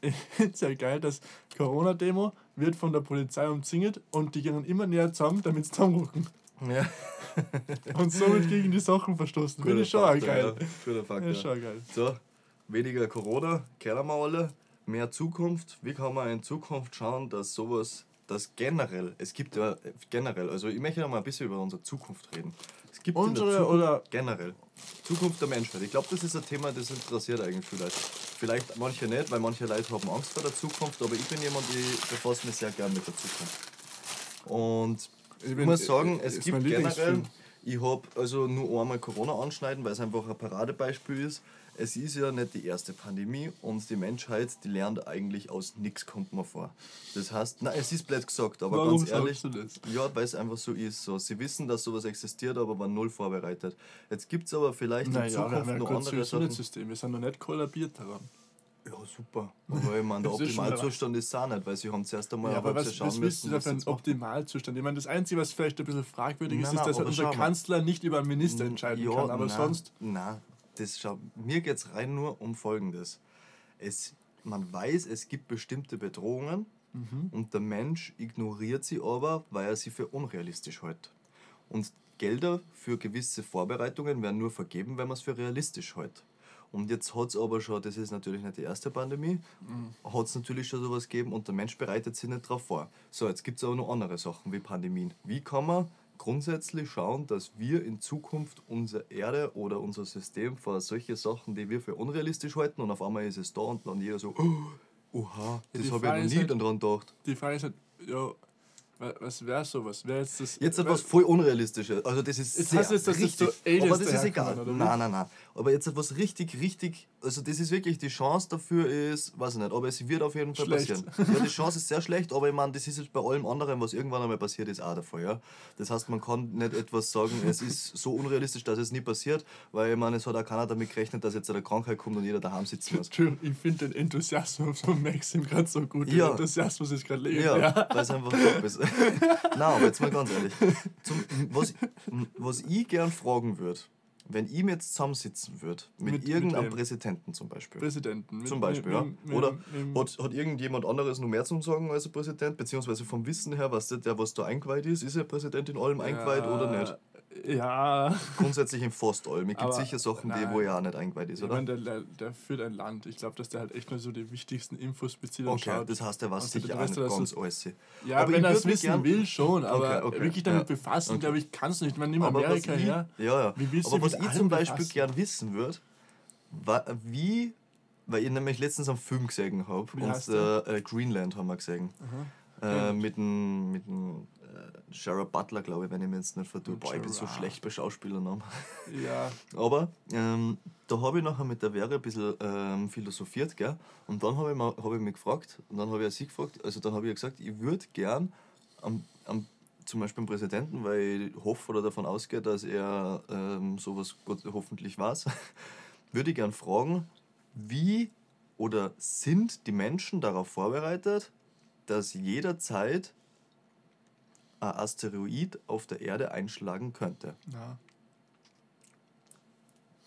ich finde es ja geil, dass Corona-Demo wird von der Polizei umzingelt und die gehen immer näher zusammen, damit sie zusammenrücken. Ja. und somit gegen die Sachen verstoßen. Finde ich schon Faktor, geil. Ja. Guter Faktor. Ist schon geil. So, weniger Corona, kennen wir alle. Mehr Zukunft. Wie kann man in Zukunft schauen, dass sowas, dass generell, es gibt ja generell, also ich möchte noch mal ein bisschen über unsere Zukunft reden. Es gibt unsere Zukunft, oder generell Zukunft der Menschheit. Ich glaube, das ist ein Thema, das interessiert eigentlich vielleicht. Vielleicht manche nicht, weil manche Leute haben Angst vor der Zukunft, aber ich bin jemand, ich befasse mich sehr gern mit der Zukunft. Und ich, bin, muss sagen, es gibt generell, ich habe also nur einmal Corona anschneiden, weil es einfach ein Paradebeispiel ist. Es ist ja nicht die erste Pandemie und die Menschheit, die lernt eigentlich aus nichts, kommt mir vor. Das heißt, nein, es ist blöd gesagt, aber Warum ganz ehrlich, ja, weil es einfach so ist. So. Sie wissen, dass sowas existiert, aber waren null vorbereitet. Jetzt gibt es aber vielleicht naja, in Zukunft haben noch andere Sachen. System. Wir sind noch nicht kollabiert daran. Ja, super. Aber ich meine, der Optimalzustand ist auch nicht, weil sie haben zuerst einmal ja, aber was, schauen was müssen. Was ein Optimalzustand? Ich meine, das Einzige, was vielleicht ein bisschen fragwürdig nein, ist, ist, dass unser Kanzler nicht über einen Minister entscheiden ja, kann. Aber nein, sonst. Nein, das schau, mir geht es rein nur um Folgendes. Es, man weiß, es gibt bestimmte Bedrohungen mhm. und der Mensch ignoriert sie aber, weil er sie für unrealistisch hält. Und Gelder für gewisse Vorbereitungen werden nur vergeben, wenn man es für realistisch hält. Und jetzt hat es aber schon, das ist natürlich nicht die erste Pandemie, mhm. hat es natürlich schon sowas gegeben und der Mensch bereitet sich nicht darauf vor. So, jetzt gibt es aber noch andere Sachen wie Pandemien. Wie kann man grundsätzlich schauen, dass wir in Zukunft unsere Erde oder unser System vor solche Sachen, die wir für unrealistisch halten und auf einmal ist es da und dann jeder so, oh, oha, das ja, habe ich noch nie halt, dran gedacht. Die Frage ist halt, ja, was wäre sowas? Wär jetzt das, jetzt etwas voll Unrealistisches. Also das ist jetzt sehr heißt jetzt, dass richtig, das so aber das ist egal. Nein, nein, nein. Aber jetzt etwas richtig, richtig, also das ist wirklich, die Chance dafür ist, weiß ich nicht, aber es wird auf jeden Fall schlecht. passieren. Ja, die Chance ist sehr schlecht, aber ich meine, das ist jetzt bei allem anderen, was irgendwann einmal passiert ist, auch der Fall. Ja? Das heißt, man kann nicht etwas sagen, es ist so unrealistisch, dass es nie passiert, weil ich meine, es hat auch keiner damit gerechnet, dass jetzt eine Krankheit kommt und jeder daheim sitzen muss. Ich finde den Enthusiasmus von Maxim gerade so gut. Ja. Der Enthusiasmus ist gerade leben. Ja, ja. weil es einfach top ist. Nein, aber jetzt mal ganz ehrlich. Zum, was, was ich gern fragen würde, wenn ich jetzt zusammensitzen würde, mit, mit irgendeinem mit Präsidenten zum Beispiel. Präsidenten. Mit, zum Beispiel, ja. Oder hat, hat irgendjemand anderes noch mehr zu sagen als ein Präsident? Beziehungsweise vom Wissen her, was der, der was da eingeweiht ist, ist er Präsident in allem eingeweiht ja, oder nicht? Ja. Grundsätzlich in fast allem. Es gibt sicher Sachen, die, wo auch nicht eingeweiht ist, oder? Ich meine, der, der führt ein Land. Ich glaube, dass der halt echt nur so die wichtigsten Infos bezieht okay, schaut. das heißt, er weiß also sicher auch nicht ganz alles. Ja, aber wenn er es wissen gern, will, schon. Aber okay, okay, wirklich damit ja, befassen, okay. glaube ich, kannst du nicht. Ich meine, nimm Amerika ich, her. Ja, ja. Wie aber was ich zum Beispiel befassen? gern wissen würde, wie weil ich nämlich letztens einen Film gesehen habe. Und äh, Greenland haben wir gesehen. Äh, mit dem, mit dem Shara Butler, glaube ich, wenn ich mir jetzt nicht vertue. Boah, ich bin so schlecht bei Schauspielernamen. Ja. Aber ähm, da habe ich nachher mit der Vera ein bisschen ähm, philosophiert, gell? Und dann habe ich, hab ich mich gefragt, und dann habe ich sie gefragt, also dann habe ich gesagt, ich würde gern am, am, zum Beispiel am Präsidenten, weil ich hoffe oder davon ausgehe, dass er ähm, sowas Gott, hoffentlich weiß, würde ich gern fragen, wie oder sind die Menschen darauf vorbereitet, dass jederzeit ein Asteroid auf der Erde einschlagen könnte. Na.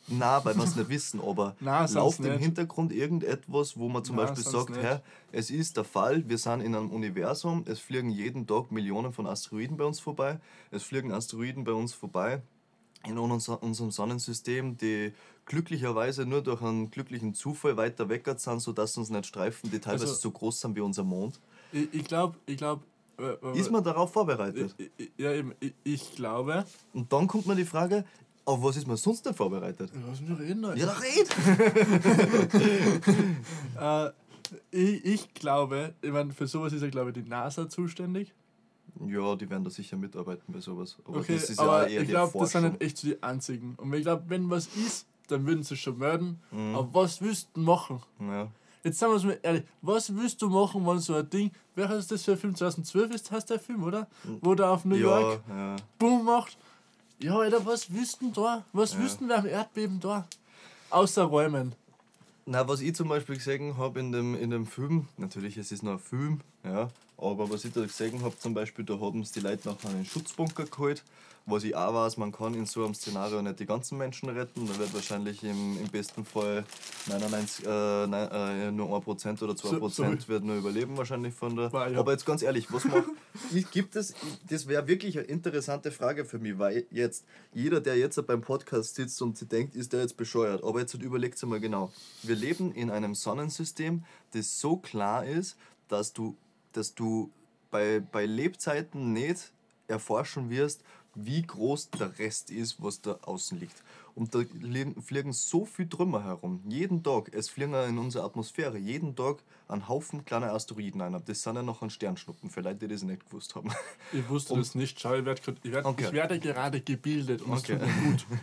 Na, weil wir es nicht wissen, aber Na, läuft im nicht. Hintergrund irgendetwas, wo man zum Na, Beispiel sagt, hey, es ist der Fall, wir sind in einem Universum, es fliegen jeden Tag Millionen von Asteroiden bei uns vorbei, es fliegen Asteroiden bei uns vorbei in unserem Sonnensystem, die glücklicherweise nur durch einen glücklichen Zufall weiter weg sind, sodass uns nicht streifen, die teilweise also, so groß sind wie unser Mond. Ich, ich glaube, ich glaub, ist man darauf vorbereitet? Ja, eben, ich glaube. Und dann kommt mir die Frage, auf was ist man sonst denn vorbereitet? Ja, lass mich reden, Alter. Ja, red! äh, ich, ich glaube, ich meine, für sowas ist ja, glaube ich, die NASA zuständig. Ja, die werden da sicher mitarbeiten bei sowas. Aber okay, das ist aber ja eher ich glaube, das sind nicht echt so die einzigen. Und ich glaube, wenn was ist, dann würden sie schon melden. Mhm. Aber was wüssten machen? Ja. Jetzt sagen wir es mal ehrlich, was willst du machen, wenn so ein Ding, wer ist das für ein Film? 2012 ist das der Film, oder? Wo der auf New ja, York ja. Boom macht. Ja, Alter, was wüssten da? Was ja. wüssten wir am Erdbeben da? Außer Räumen. Na, was ich zum Beispiel gesehen habe in dem, in dem Film, natürlich, es ist nur ein Film, Ja, aber was ich da gesehen habe, zum Beispiel, da haben sie die Leute nachher einen Schutzbunker geholt. Was ich auch weiß, man kann in so einem Szenario nicht die ganzen Menschen retten. Da wird wahrscheinlich im, im besten Fall 99, äh, nein, äh, nur 1% oder 2% So- wird nur überleben wahrscheinlich von der. War, ja. Aber jetzt ganz ehrlich, was macht. ich, gibt es, das wäre wirklich eine interessante Frage für mich, weil jetzt jeder, der jetzt beim Podcast sitzt und sich denkt, ist der jetzt bescheuert. Aber jetzt überlegt mal genau. Wir leben in einem Sonnensystem, das so klar ist, dass du, dass du bei, bei Lebzeiten nicht erforschen wirst, wie groß der Rest ist, was da außen liegt. Und da li- fliegen so viel Trümmer herum. Jeden Tag, es fliegen in unserer Atmosphäre, jeden Tag ein Haufen kleiner Asteroiden ein. Das sind ja noch ein Sternschnuppen, für Leute, die das nicht gewusst haben. Ich wusste das nicht. Schau, ich werde, ich, werd, Okay. ich werde gerade gebildet und Okay. es tut mir gut.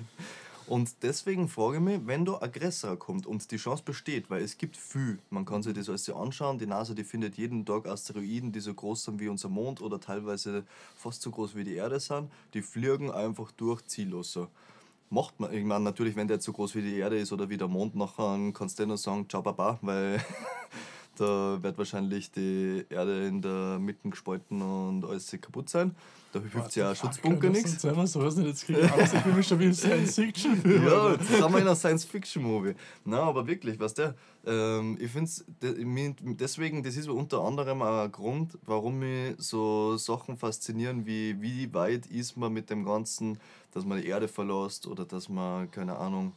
Und deswegen frage ich mich, wenn da Aggressor kommt und die Chance besteht, weil es gibt viel, man kann sich das alles anschauen, die NASA die findet jeden Tag Asteroiden, die so groß sind wie unser Mond oder teilweise fast so groß wie die Erde sind, die fliegen einfach durch ziellos so. Macht man, ich meine natürlich, wenn der jetzt so groß wie die Erde ist oder wie der Mond, nachher kannst du nur sagen, ciao baba, weil da wird wahrscheinlich die Erde in der Mitte gespalten und alles kaputt sein. Da hilft ja auch Schutzbunker nichts. Wir sowas nicht, jetzt kriege ich Angst, ich mich schon wie ein Science-Fiction-Film. Ja, jetzt sind wir in einer Science-Fiction-Movie. Nein, aber wirklich, was der, ähm, ich finde es deswegen, das ist unter anderem auch ein Grund, warum mich so Sachen faszinieren, wie wie weit ist man mit dem Ganzen, dass man die Erde verlässt oder dass man, keine Ahnung,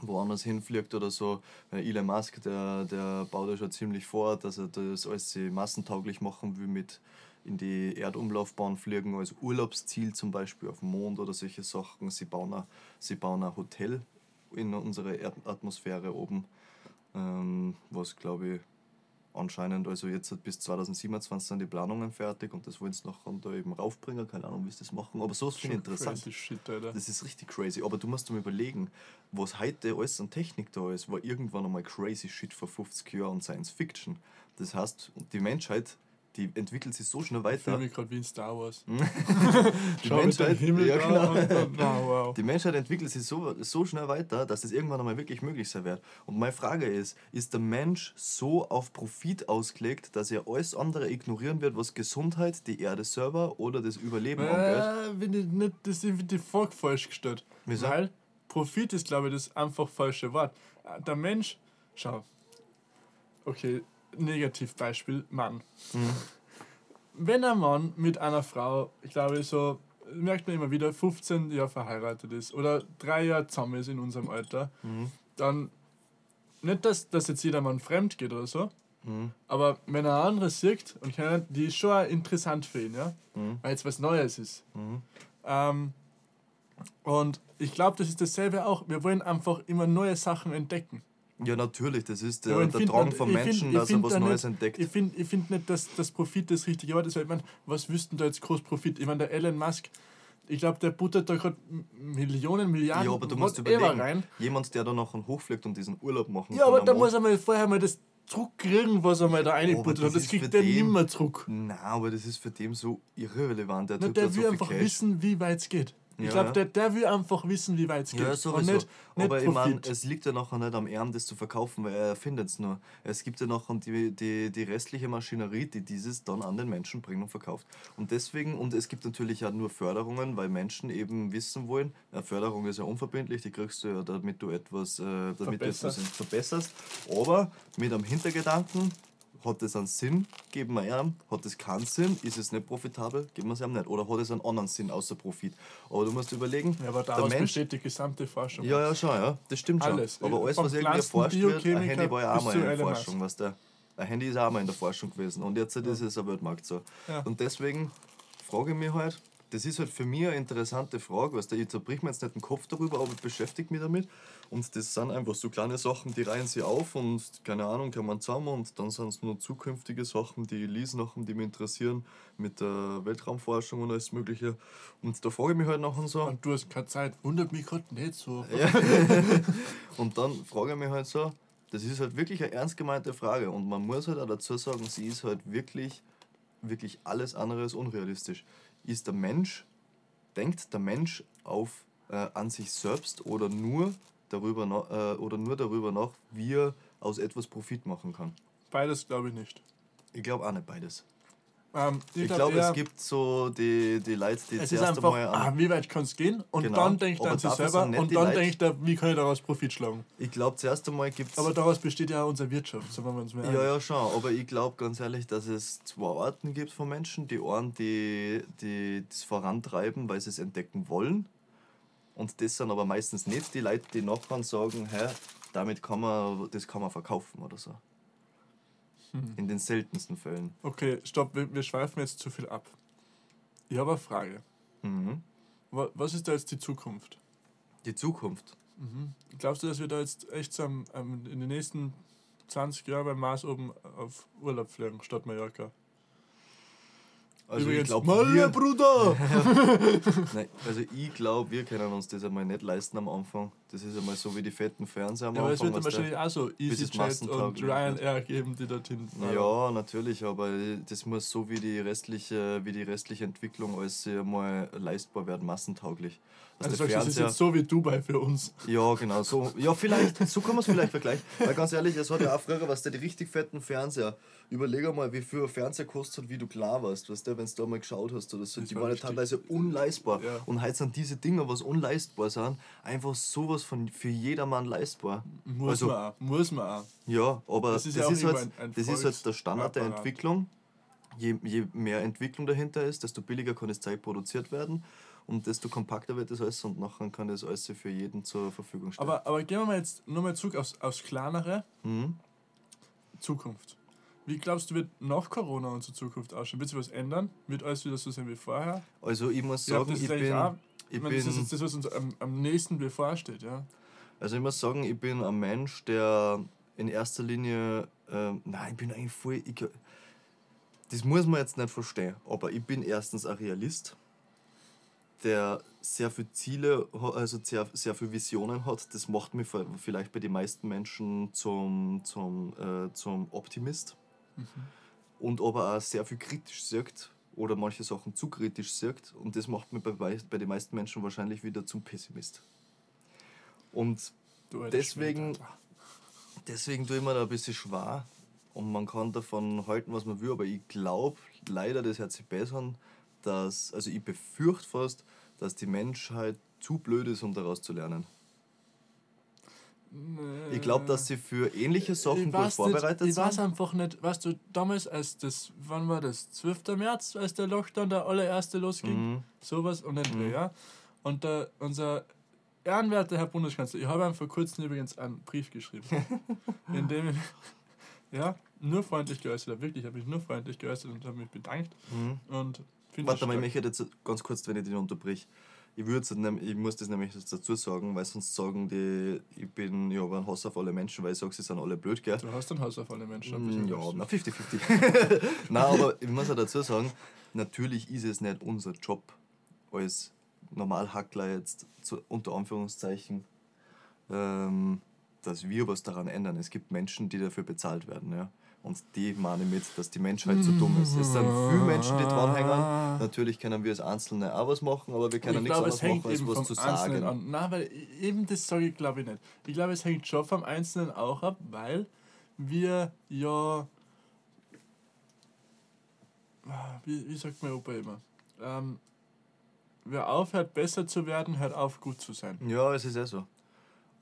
woanders hinfliegt oder so. Elon Musk, der, der baut ja schon ziemlich vor, dass er das alles massentauglich machen will mit in die Erdumlaufbahn fliegen als Urlaubsziel zum Beispiel auf dem Mond oder solche Sachen. Sie bauen ein, sie bauen ein Hotel in unserer Erdatmosphäre oben, ähm, was glaube ich anscheinend, also jetzt bis 2027 sind die Planungen fertig und das wollen sie nachher da eben raufbringen, keine Ahnung, wie sie das machen, aber so finde ich interessant. Crazy shit, Alter. Das ist richtig crazy. Aber du musst dir mal überlegen, was heute alles an Technik da ist, war irgendwann einmal crazy shit vor 50 Jahren und Science Fiction. Das heißt, die Menschheit, die entwickelt sich so schnell Ich fühle weiter. mich gerade wie in Star Wars. Die Menschheit, ja, genau. dann, wow, wow. Die Menschheit entwickelt sich so, so schnell weiter, dass es irgendwann einmal wirklich möglich sein wird. Und meine Frage ist, ist der Mensch so auf Profit ausgelegt, dass er alles andere ignorieren wird, was Gesundheit, die Erde selber oder das Überleben angeht? Äh, wenn ich nicht, das ist die Folge falsch gestellt. Wieso? Weil Profit ist, glaube ich, das einfach falsche Wort. Äh, Der Mensch, schau, okay, Negativbeispiel, Mann. Mhm. Wenn ein Mann mit einer Frau, ich glaube so, merkt man immer wieder, 15 Jahre verheiratet ist oder drei Jahre zusammen ist in unserem Alter, Mhm. dann nicht, dass, dass jetzt jeder Mann fremd geht oder so, Mhm. aber wenn er andere sieht, und keine, die ist schon interessant für ihn, ja, Mhm. weil jetzt was Neues ist. Mhm. Ähm, und ich glaube, das ist dasselbe auch. Wir wollen einfach immer neue Sachen entdecken. Ja, natürlich, das ist Ja, der, find ich find- Menschen, ich dass er find was Neues nicht- entdeckt. Ich finde ich find nicht, dass das Profit das richtige Wort ist, weil ich mein, was wüssten da jetzt groß Profit? Ich meine, der Elon Musk, ich glaube, der buttert da gerade Millionen, Milliarden Ja, aber du musst whatever überlegen, rein. jemand, der da noch hochfliegt und diesen Urlaub machen Ja, aber da muss er mal vorher mal das zurückkriegen, was er mal da reinbuttert das hat. Das ist kriegt der nimmer zurück. Nein, aber das ist für den so irrelevant. Der, Na, der so will viel einfach Cash. wissen, wie weit es geht. Ich Ja, glaube, ja. der, der will einfach wissen, wie weit es geht. Ja, sowieso. nicht, nicht aber ich meine, es liegt ja nachher nicht am Arm, das zu verkaufen, weil er erfindet es nur. Es gibt ja nachher die, die, die restliche Maschinerie, die dieses dann an den Menschen bringt und verkauft. Und deswegen, und es gibt natürlich auch nur Förderungen, weil Menschen eben wissen wollen, eine Förderung ist ja unverbindlich, die kriegst du ja, damit du etwas, äh, damit du etwas Verbesserst. verbesserst. Aber mit einem Hintergedanken, hat es einen Sinn, geben wir ihm. Hat es keinen Sinn, ist es nicht profitabel, geben wir es ihm nicht. Oder hat es einen anderen Sinn außer Profit. Aber du musst überlegen, Ja, aber der daraus Mensch besteht die gesamte Forschung. ja, ja, schon, ja. Das stimmt schon. Alles. Aber alles, was irgendwie erforscht wird, ein Handy war ja auch mal in der Forschung, was der. Ein Handy ist auch mal in der Forschung gewesen und jetzt ist es ein Weltmarkt so. Ja. Und deswegen frage ich mich halt, das ist halt für mich eine interessante Frage, weißt du, ich zerbrich mir jetzt nicht den Kopf darüber, aber ich beschäftige mich damit. Und das sind einfach so kleine Sachen, die reihen sie auf und keine Ahnung, kommen zusammen und dann sind es nur zukünftige Sachen, die ich lese nachher, die mich interessieren, mit der Weltraumforschung und alles Mögliche. Und da frage ich mich halt nachher so. Und du hast keine Zeit. Wundert mich gerade nicht so. Ja. und dann frage ich mich halt so, das ist halt wirklich eine ernst gemeinte Frage und man muss halt auch dazu sagen, sie ist halt wirklich, wirklich alles andere als unrealistisch. Ist der Mensch, denkt der Mensch auf äh, an sich selbst oder nur darüber äh, oder nur darüber nach, wie er aus etwas Profit machen kann? Beides glaube ich nicht. Ich glaube auch nicht beides. Ähm, Ich glaub glaube, es gibt so die, die Leute, die Es ist zuerst einfach, einmal ah, an. wie weit kann es gehen? Und Genau. dann denkt er Aber an sich selber und dann denkt er, wie kann ich daraus Profit schlagen? Ich glaube, zuerst einmal gibt es. Aber daraus besteht ja auch unsere Wirtschaft, sagen wir uns mal Ja, ja, schon. Aber ich glaube ganz ehrlich, dass es zwei Arten gibt von Menschen. Die einen, die, die das vorantreiben, weil sie es entdecken wollen. Und das sind aber meistens nicht die Leute, die nachher sagen, hä, damit kann man, das kann man verkaufen oder so. Hm. In den seltensten Fällen. Okay, stopp, wir, wir schweifen jetzt zu viel ab. Ich habe eine Frage. Mhm. Wa- Was ist da jetzt die Zukunft? Die Zukunft. Mhm. Glaubst du, dass wir da jetzt echt so am, am, in den nächsten 20 Jahren beim Mars oben auf Urlaub fliegen statt Mallorca? Also Übrigens, ich glaube, Malle, wir, Bruder! nein, also ich glaub, wir können uns das einmal nicht leisten am Anfang. Das ist einmal so wie die fetten Fernseher am Ja, aber es wird wahrscheinlich auch so EasyJet und. Ryanair geben, die dorthin fahren. Ja, natürlich, aber das muss so wie die restliche, wie die restliche Entwicklung alles mal leistbar werden, massentauglich. Dass Also der sagst das ist jetzt so wie Dubai für uns. ja, genau, so. Ja, vielleicht, so kann man es vielleicht vergleichen. Weil ganz ehrlich, es hat ja auch früher, was der die richtig fetten Fernseher, überleg mal, wie viel Fernseher kostet, wie du klar warst, weißt du, wenn du da mal geschaut hast oder so, Das die war waren ja teilweise unleistbar. Ja. Und heute sind diese Dinger, was unleistbar sind, einfach sowas von für jedermann leistbar. Muss Also- man auch. Muss man auch. Ja, aber Das das ist ist, ja auch halt, irgendwo ein- ein das ist halt der Standard der. Entwicklung. Je, je mehr Entwicklung dahinter ist, desto billiger kann das Zeug produziert werden und desto kompakter wird das alles und nachher kann das alles für jeden zur Verfügung stehen. Aber, aber gehen wir mal jetzt nochmal zurück aufs, aufs kleinere mhm. Zukunft. Wie glaubst du, wird nach Corona unsere Zukunft ausschauen? Wird sich was ändern? Wird alles wieder so sein wie vorher? Also ich muss sagen, das ist ich eigentlich bin, ich Ich meine, das ist jetzt das, was uns am, am nächsten bevorsteht, ja? also ich muss sagen, ich bin ein Mensch, der in erster Linie, ähm, nein, ich bin eigentlich voll, ich, das muss man jetzt nicht verstehen, aber ich bin erstens ein Realist, der sehr viele Ziele, also sehr, sehr viele Visionen hat. Das macht mich vi- vielleicht bei den meisten Menschen zum, zum, äh, zum Optimist. Und aber auch sehr viel kritisch sagt oder manche Sachen zu kritisch sagt. Und das macht mich bei, bei den meisten Menschen wahrscheinlich wieder zum Pessimist. Und Deswegen- deswegen tue ich mir da ein bisschen schwer. Und man kann davon halten, was man will, aber ich glaube leider, das hört sich besser an, dass, also ich befürchte fast, dass die Menschheit zu blöd ist, um daraus zu lernen. Ich glaube, dass sie für ähnliche Sachen ich gut vorbereitet nicht, ich weiß sind. einfach nicht, weißt du, damals, als das, wann war das? 12. März, als der Lockdown der allererste losging? Mhm. Sowas und dann, Mhm. ja. Und der, unser ehrenwerter Herr Bundeskanzler, ich habe ihm vor kurzem übrigens einen Brief geschrieben, in dem ich, ja, nur freundlich geäußert habe, wirklich, habe mich nur freundlich geäußert und habe mich bedankt. Mhm. Und Warte mal, ich möchte jetzt ganz kurz, wenn ich den unterbrich. Ich, ich muss das nämlich dazu sagen, weil sonst sagen die, ich bin ja aber ein Hass auf alle Menschen, weil ich sage, sie sind alle blöd, gell? Du hast ein Haus auf alle Menschen. Mm, Ja, na 50-50. Nein, aber ich muss auch dazu sagen, natürlich ist es nicht unser Job als Normalhackler jetzt, zu, unter Anführungszeichen, ähm, dass wir was daran ändern. Es gibt Menschen, die dafür bezahlt werden. Ja? Und die meine mit, dass die Menschheit zu dumm ist. Es sind viele Menschen, die dranhängen. Natürlich können wir als Einzelne auch was machen, aber wir können ich nichts anderes machen, als was zu Einzelnen sagen. an. Nein, weil eben das sage ich glaube ich nicht. Ich glaube, es hängt schon vom Einzelnen auch ab, weil wir ja. Wie, wie sagt mein Opa immer? Ähm, wer aufhört, besser zu werden, hört auf, gut zu sein. Ja, es ist ja so.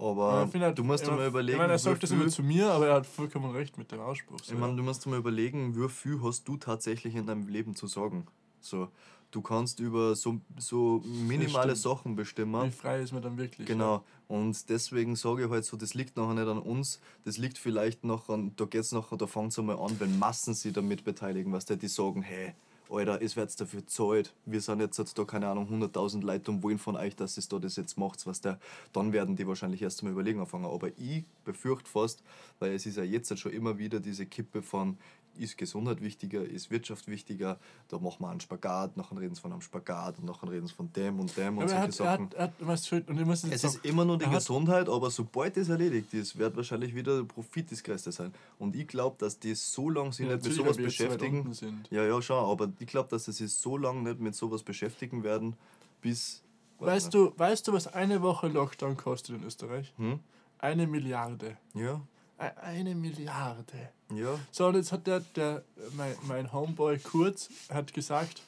Aber finde halt du musst dir mal überlegen, Ich meine, er wie sagt das immer zu mir, aber er hat vollkommen recht mit dem Ausspruch. So, Ich meine, du musst dir mal überlegen, wie viel hast du tatsächlich in deinem Leben zu sagen. So, du kannst über so, so minimale. Sachen Wie bestimmen. frei ist man dann wirklich? Genau. Und deswegen sage ich halt so, das liegt nachher nicht an uns, das liegt vielleicht noch an, da geht's nachher, da fängt es einmal an, wenn Massen sich damit beteiligen, was die, die sagen, hey, Alter, es wird dafür zahlt. Wir sind jetzt halt da, keine Ahnung, 100.000 Leute und wollen von euch, dass ihr da das jetzt macht, was der, dann werden die wahrscheinlich erst einmal überlegen anfangen. Aber ich befürchte fast, weil es ist ja jetzt schon immer wieder diese Kippe von, ist Gesundheit wichtiger, ist Wirtschaft wichtiger, da machen wir einen Spagat, nachher reden sie von einem Spagat und nachher reden sie von dem und dem und Aber er solche hat, er Sachen. hat, er hat schön, und ich muss Es sagen, ist immer nur die er Gesundheit, aber sobald das erledigt ist, wird wahrscheinlich wieder der Profit das Größte sein. Und ich glaube, dass die so lange sich Ja, nicht mit sowas beschäftigen. Ja, ja, schon, aber ich glaube, dass sie sich so lange nicht mit sowas beschäftigen werden, bis. Weißt du, weißt du, was eine Woche Lockdown kostet in Österreich? Hm? Eine Milliarde. Ja. Ei- Eine Milliarde. Ja, So, und jetzt hat der, der mein, mein Homeboy Kurz hat gesagt,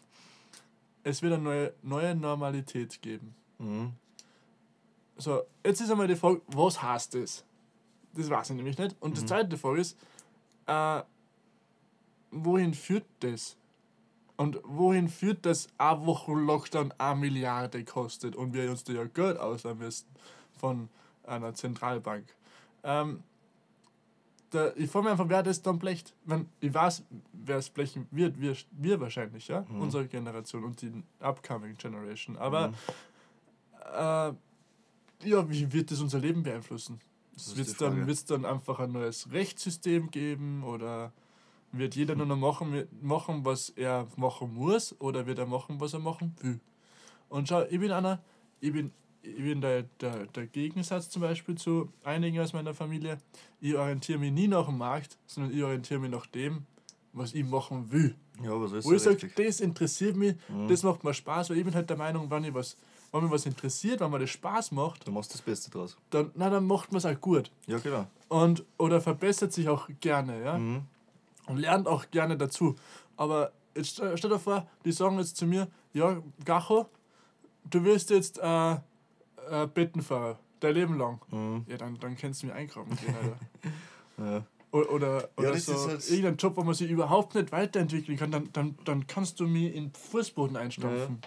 es wird eine neue, neue Normalität geben. mhm. So, jetzt ist einmal die Frage, was heißt das? Das weiß ich nämlich nicht. Und die zweite Frage ist, äh, wohin führt das? Und wohin führt das, eine Woche Lockdown eine Milliarde kostet und wir uns da ja Geld ausleihen müssen von einer Zentralbank? Ähm, da, ich frage mich einfach, wer das dann blecht. Wenn, ich weiß, wer es blechen wird, wir, wir wahrscheinlich, ja? Unsere Generation und die upcoming Generation. Aber äh, ja, wie wird das unser Leben beeinflussen? Wird es dann, wird's dann einfach ein neues Rechtssystem geben oder wird jeder nur noch machen, machen, was er machen muss oder wird er machen, was er machen will? Und schau, ich bin einer, ich bin, ich bin der, der, der Gegensatz zum Beispiel zu einigen aus meiner Familie. Ich orientiere mich nie nach dem Markt, sondern ich orientiere mich nach dem, was ich machen will. ja, was ist Wo ich sage, das interessiert mich, das macht mir Spaß, weil ich bin halt der Meinung, wenn, ich was, wenn mir was interessiert, wenn mir das Spaß macht, Du machst das Beste draus. dann, na, dann macht man es auch gut. Ja, genau. Und, oder verbessert sich auch gerne, ja. Mhm. Und lernt auch gerne dazu. Aber jetzt stell stell dir vor, die sagen jetzt zu mir, ja, Gacho, du wirst jetzt äh, äh, Bettenfahrer, dein Leben lang. Mhm. Ja, dann, dann kannst du mir einkaufen gehen, Alter. Ja. O- Oder, oder das so ist halt- irgendein Job, wo man sich überhaupt nicht weiterentwickeln kann, dann, dann, dann kannst du mich in den Fußboden einstampfen.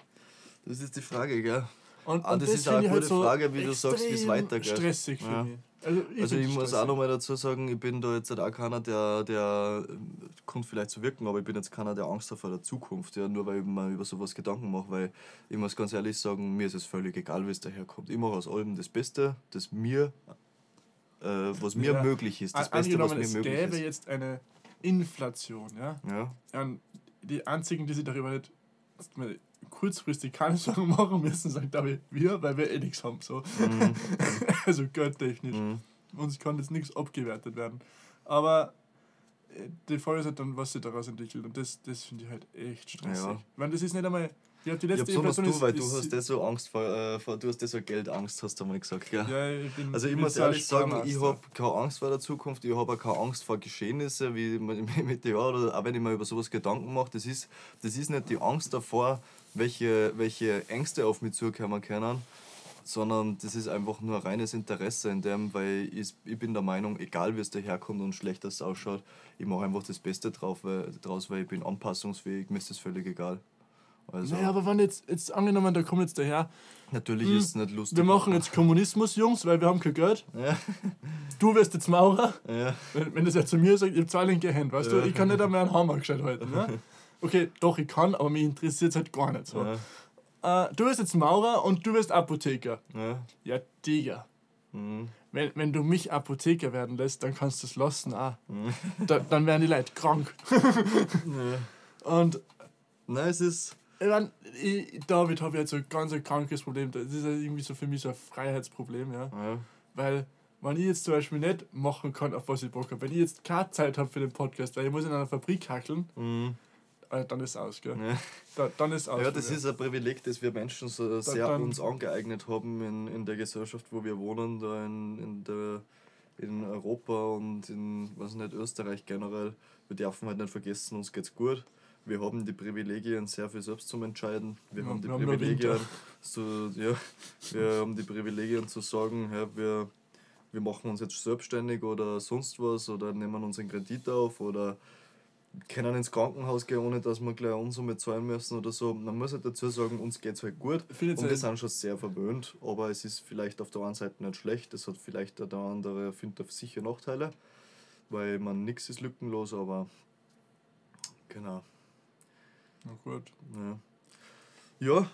Das ist die Frage, gell? Und, Ah, und das ist auch eine halt gute Frage, wie du sagst, wie es extrem weitergeht. stressig für Ja. mich. Also ich, Also ich muss auch nochmal dazu sagen, ich bin da jetzt halt auch keiner, der, der ähm, kommt vielleicht zu wirken, aber ich bin jetzt keiner, der Angst hat vor der Zukunft, ja, nur weil ich mir über sowas Gedanken mache, weil ich muss ganz ehrlich sagen, mir ist es völlig egal, wie es daherkommt. Ich mache aus allem das Beste, das mir, äh, was mir Ja. möglich ist, das Beste, was mir es möglich gäbe ist. jetzt eine Inflation, ja. Ja, Und die einzigen, die sich darüber nicht kurzfristig keine Sorgen machen müssen, glaube ich wir, weil wir eh nichts haben. So. also geldtechnisch. Mhm. Uns kann jetzt nichts abgewertet werden. Aber äh, die Frage ist halt dann, was sich daraus entwickelt. Und das, das finde ich halt echt stressig. Ja. Weil das ist nicht einmal. Ich habe die ja letzte besonders Inflation du, weil ist, du ist, hast das so Angst vor, äh, vor du hast das so Geldangst, hast du mal gesagt, gell? Ja, ich bin, Also ich muss ehrlich sagen, ich Sparmaster. habe keine Angst vor der Zukunft, ich habe auch keine Angst vor Geschehnisse wie mit Jahr oder auch wenn ich mir über sowas Gedanken mache, das ist, das ist nicht die Angst davor, welche, welche Ängste auf mich zukommen können, sondern das ist einfach nur reines Interesse in dem, weil ich, ich bin der Meinung, egal wie es daherkommt und schlecht es ausschaut, ich mache einfach das Beste drauf, weil, draus, weil ich bin anpassungsfähig, mir ist das völlig egal. Also Naja, aber wenn jetzt, jetzt angenommen, da kommt jetzt daher, natürlich ist es nicht lustig. wir machen jetzt Kommunismus, Jungs, weil wir haben kein Geld. Ja, Du wirst jetzt Maurer. ja, Wenn, wenn das ja zu mir sagt, ich habe zwei linke Hände, weißt du, ich kann nicht einmal einen Hammer gescheit halten. Ne? Okay, doch, ich kann, aber mich interessiert es halt gar nicht so. ja, Äh, du wirst jetzt Maurer und du wirst Apotheker. ja. Ja, Digga. Mhm. Wenn, wenn du mich Apotheker werden lässt, dann kannst du es lassen. Ah. Mhm. Da, dann werden die Leute krank. Und Nein, es ist. ich mein, ich, David habe jetzt so ein ganz ein krankes Problem. Das ist ja irgendwie so für mich so ein Freiheitsproblem, ja. Ja. Weil, wenn ich jetzt zum Beispiel nicht machen kann, auf was ich Bock habe, wenn ich jetzt keine Zeit habe für den Podcast, weil ich muss in einer Fabrik hackeln, Mhm. Äh, dann ist aus, gell? Ja. Da, dann ist aus. ja, das ist ein Privileg, das wir Menschen so sehr dann- uns angeeignet haben in, in der Gesellschaft, wo wir wohnen, da in, in, der, in Europa und in was nicht, Österreich generell. Wir dürfen halt nicht vergessen, uns geht's gut. Wir haben die Privilegien, sehr viel selbst zum Entscheiden. Wir Ja, haben die wir haben Privilegien, Winter. zu, ja, wir haben die Privilegien zu sagen, ja, wir, wir machen uns jetzt selbstständig oder sonst was oder nehmen uns einen Kredit auf oder können ins Krankenhaus gehen, ohne dass wir gleich Unsumme zahlen müssen oder so. Man muss halt dazu sagen, uns geht es halt gut Ich find jetzt und wir ein- sind schon sehr verwöhnt, aber es ist vielleicht auf der einen Seite nicht schlecht, es hat vielleicht der andere, findet sicher Nachteile, weil man nichts ist lückenlos, aber genau. Na gut. Ja, ja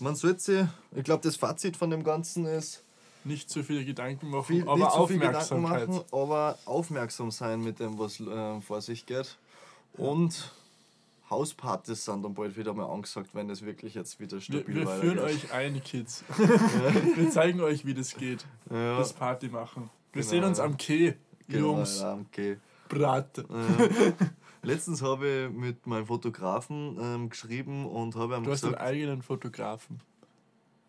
man sollte sich, ich glaube, das Fazit von dem Ganzen ist, Nicht zu viele Gedanken machen, viel, aber Aufmerksamkeit. machen, aber aufmerksam sein mit dem, was äh, vor sich geht. Und Hauspartys sind dann bald wieder mal angesagt, wenn es wirklich jetzt wieder Wir, stabil wir führen weitergeht. euch ein, Kids. wir zeigen euch, wie das geht. Ja, Das Party machen. Wir Genau, sehen uns ja. am Quai, genau, Jungs. ja, okay. Brat. Äh, letztens habe ich mit meinem Fotografen ähm, geschrieben und habe ihm Du hast einen gesagt, eigenen Fotografen.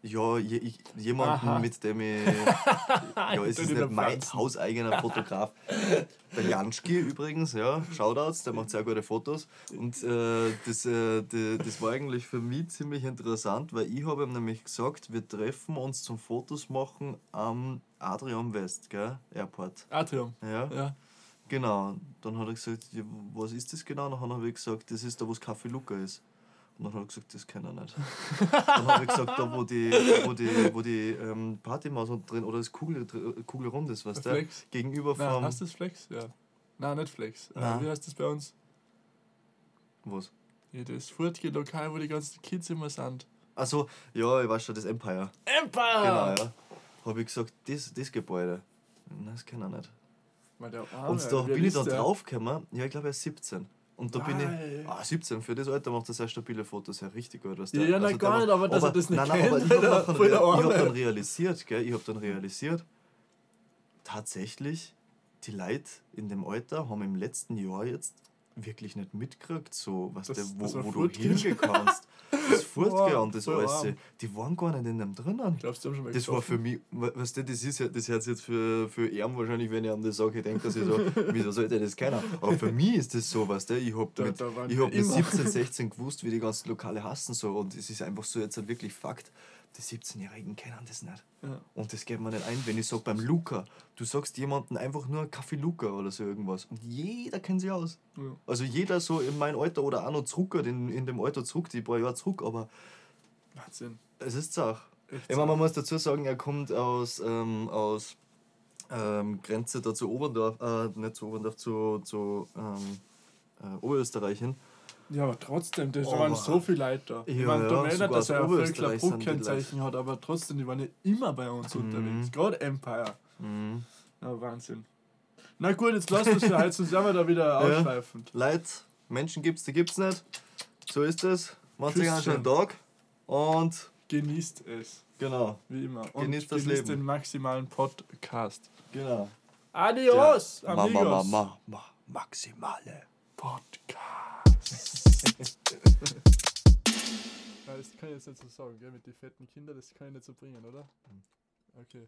Ja, je, ich, jemanden, Aha. mit dem ich. ja, es ist nicht mein hauseigener Fotograf. Der Janschki übrigens, ja, Shoutouts, der macht sehr gute Fotos. Und äh, das, äh, die, das war eigentlich für mich ziemlich interessant, weil ich habe ihm nämlich gesagt, wir treffen uns zum Fotos machen am Adrian West, gell? Airport. Atrium. Ja, Ja. genau. Dann hat er gesagt, ja, was ist das genau? Dann habe ich gesagt, das ist da, wo das Café Luca ist. Und dann hat er gesagt, das kann er nicht. Dann habe ich gesagt, da wo die, wo die, wo die ähm, Partymaus unten drin oder das Kugel, Kugelrund ist, weißt du? Flex. Gegenüber Nein, vom. heißt das Flex? Ja. Nein, nicht Flex. Äh, Nein. wie heißt das bei uns? Was? Ja, das Furtge-Lokal, wo die ganzen Kids immer sind. Achso, ja, ich weiß schon, das Empire. Empire! Genau, ja. Habe ich gesagt, das, das Gebäude. Nein, das kann er nicht. Und da bin ich da draufgekommen, ja, ich glaube, er ist 17. Und da bin Nein. ich. Ah, 17, für das Alter macht er sehr stabile Fotos, ja, richtig gut. Was Ja, ja, nein, gar nicht, aber dass er das nicht nein, nein, aber kennt, ich habe der hab dann realisiert, gell, ich habe dann realisiert, tatsächlich, die Leute in dem Alter haben im letzten Jahr jetzt wirklich nicht mitgekriegt, so, was Das- der, wo, man wo du hingehen kannst. Das Furtgehen und das alles. arm. Die waren gar nicht in dem drinnen. Glaubst du, haben schon mal Das war für mich, we- weißt du, das ist ja, das hört jetzt für, für ihn wahrscheinlich, wenn ich an das sage, ich denke, dass ich so, wieso sollte das keiner? Aber für mich ist das so, weißt du, ich habe mit, da ich hab mit immer. 17, 16 gewusst, wie die ganzen Lokale hassen so und es ist einfach so jetzt halt wirklich Fakt, die 17-Jährigen kennen das nicht. Ja. Und das geht mir nicht ein, wenn ich sage beim Luca, du sagst jemanden einfach nur Kaffee Luca oder so irgendwas und jeder kennt sich aus. Ja. Also jeder so in mein Alter oder auch noch zurück, in, in dem Alter zurück, die paar Jahre zurück, aber Wahnsinn. es ist. Echt Ich meine, man muss dazu sagen, er kommt aus, ähm, aus ähm, Grenze da zu Oberndorf, äh, nicht zu Oberndorf, zu, zu ähm, äh, Oberösterreich hin. Ja, aber trotzdem, das Aber- waren so viele Leute da. Ich Ja, meine, da ja, dass er ein die Bruckkennzeichen hat, aber trotzdem, die waren ja immer bei uns unterwegs. Gerade Empire. Mhm. Ja, Wahnsinn. Na gut, jetzt lass uns für heute, sonst sind wir da wieder ausschweifend. Leute, Menschen gibt's, die gibt's nicht. So ist es. Macht euch einen schönen Tag. Und Genießt es, genau, wie immer. Und Genießt das genießt Leben. den maximalen Podcast. genau. Adios, Ma, ma, amigos. ma, ma, ma, maximale. Podcast. Das kann ich jetzt nicht so sagen, gell? Mit den fetten Kindern, das kann ich nicht so bringen, oder? Okay.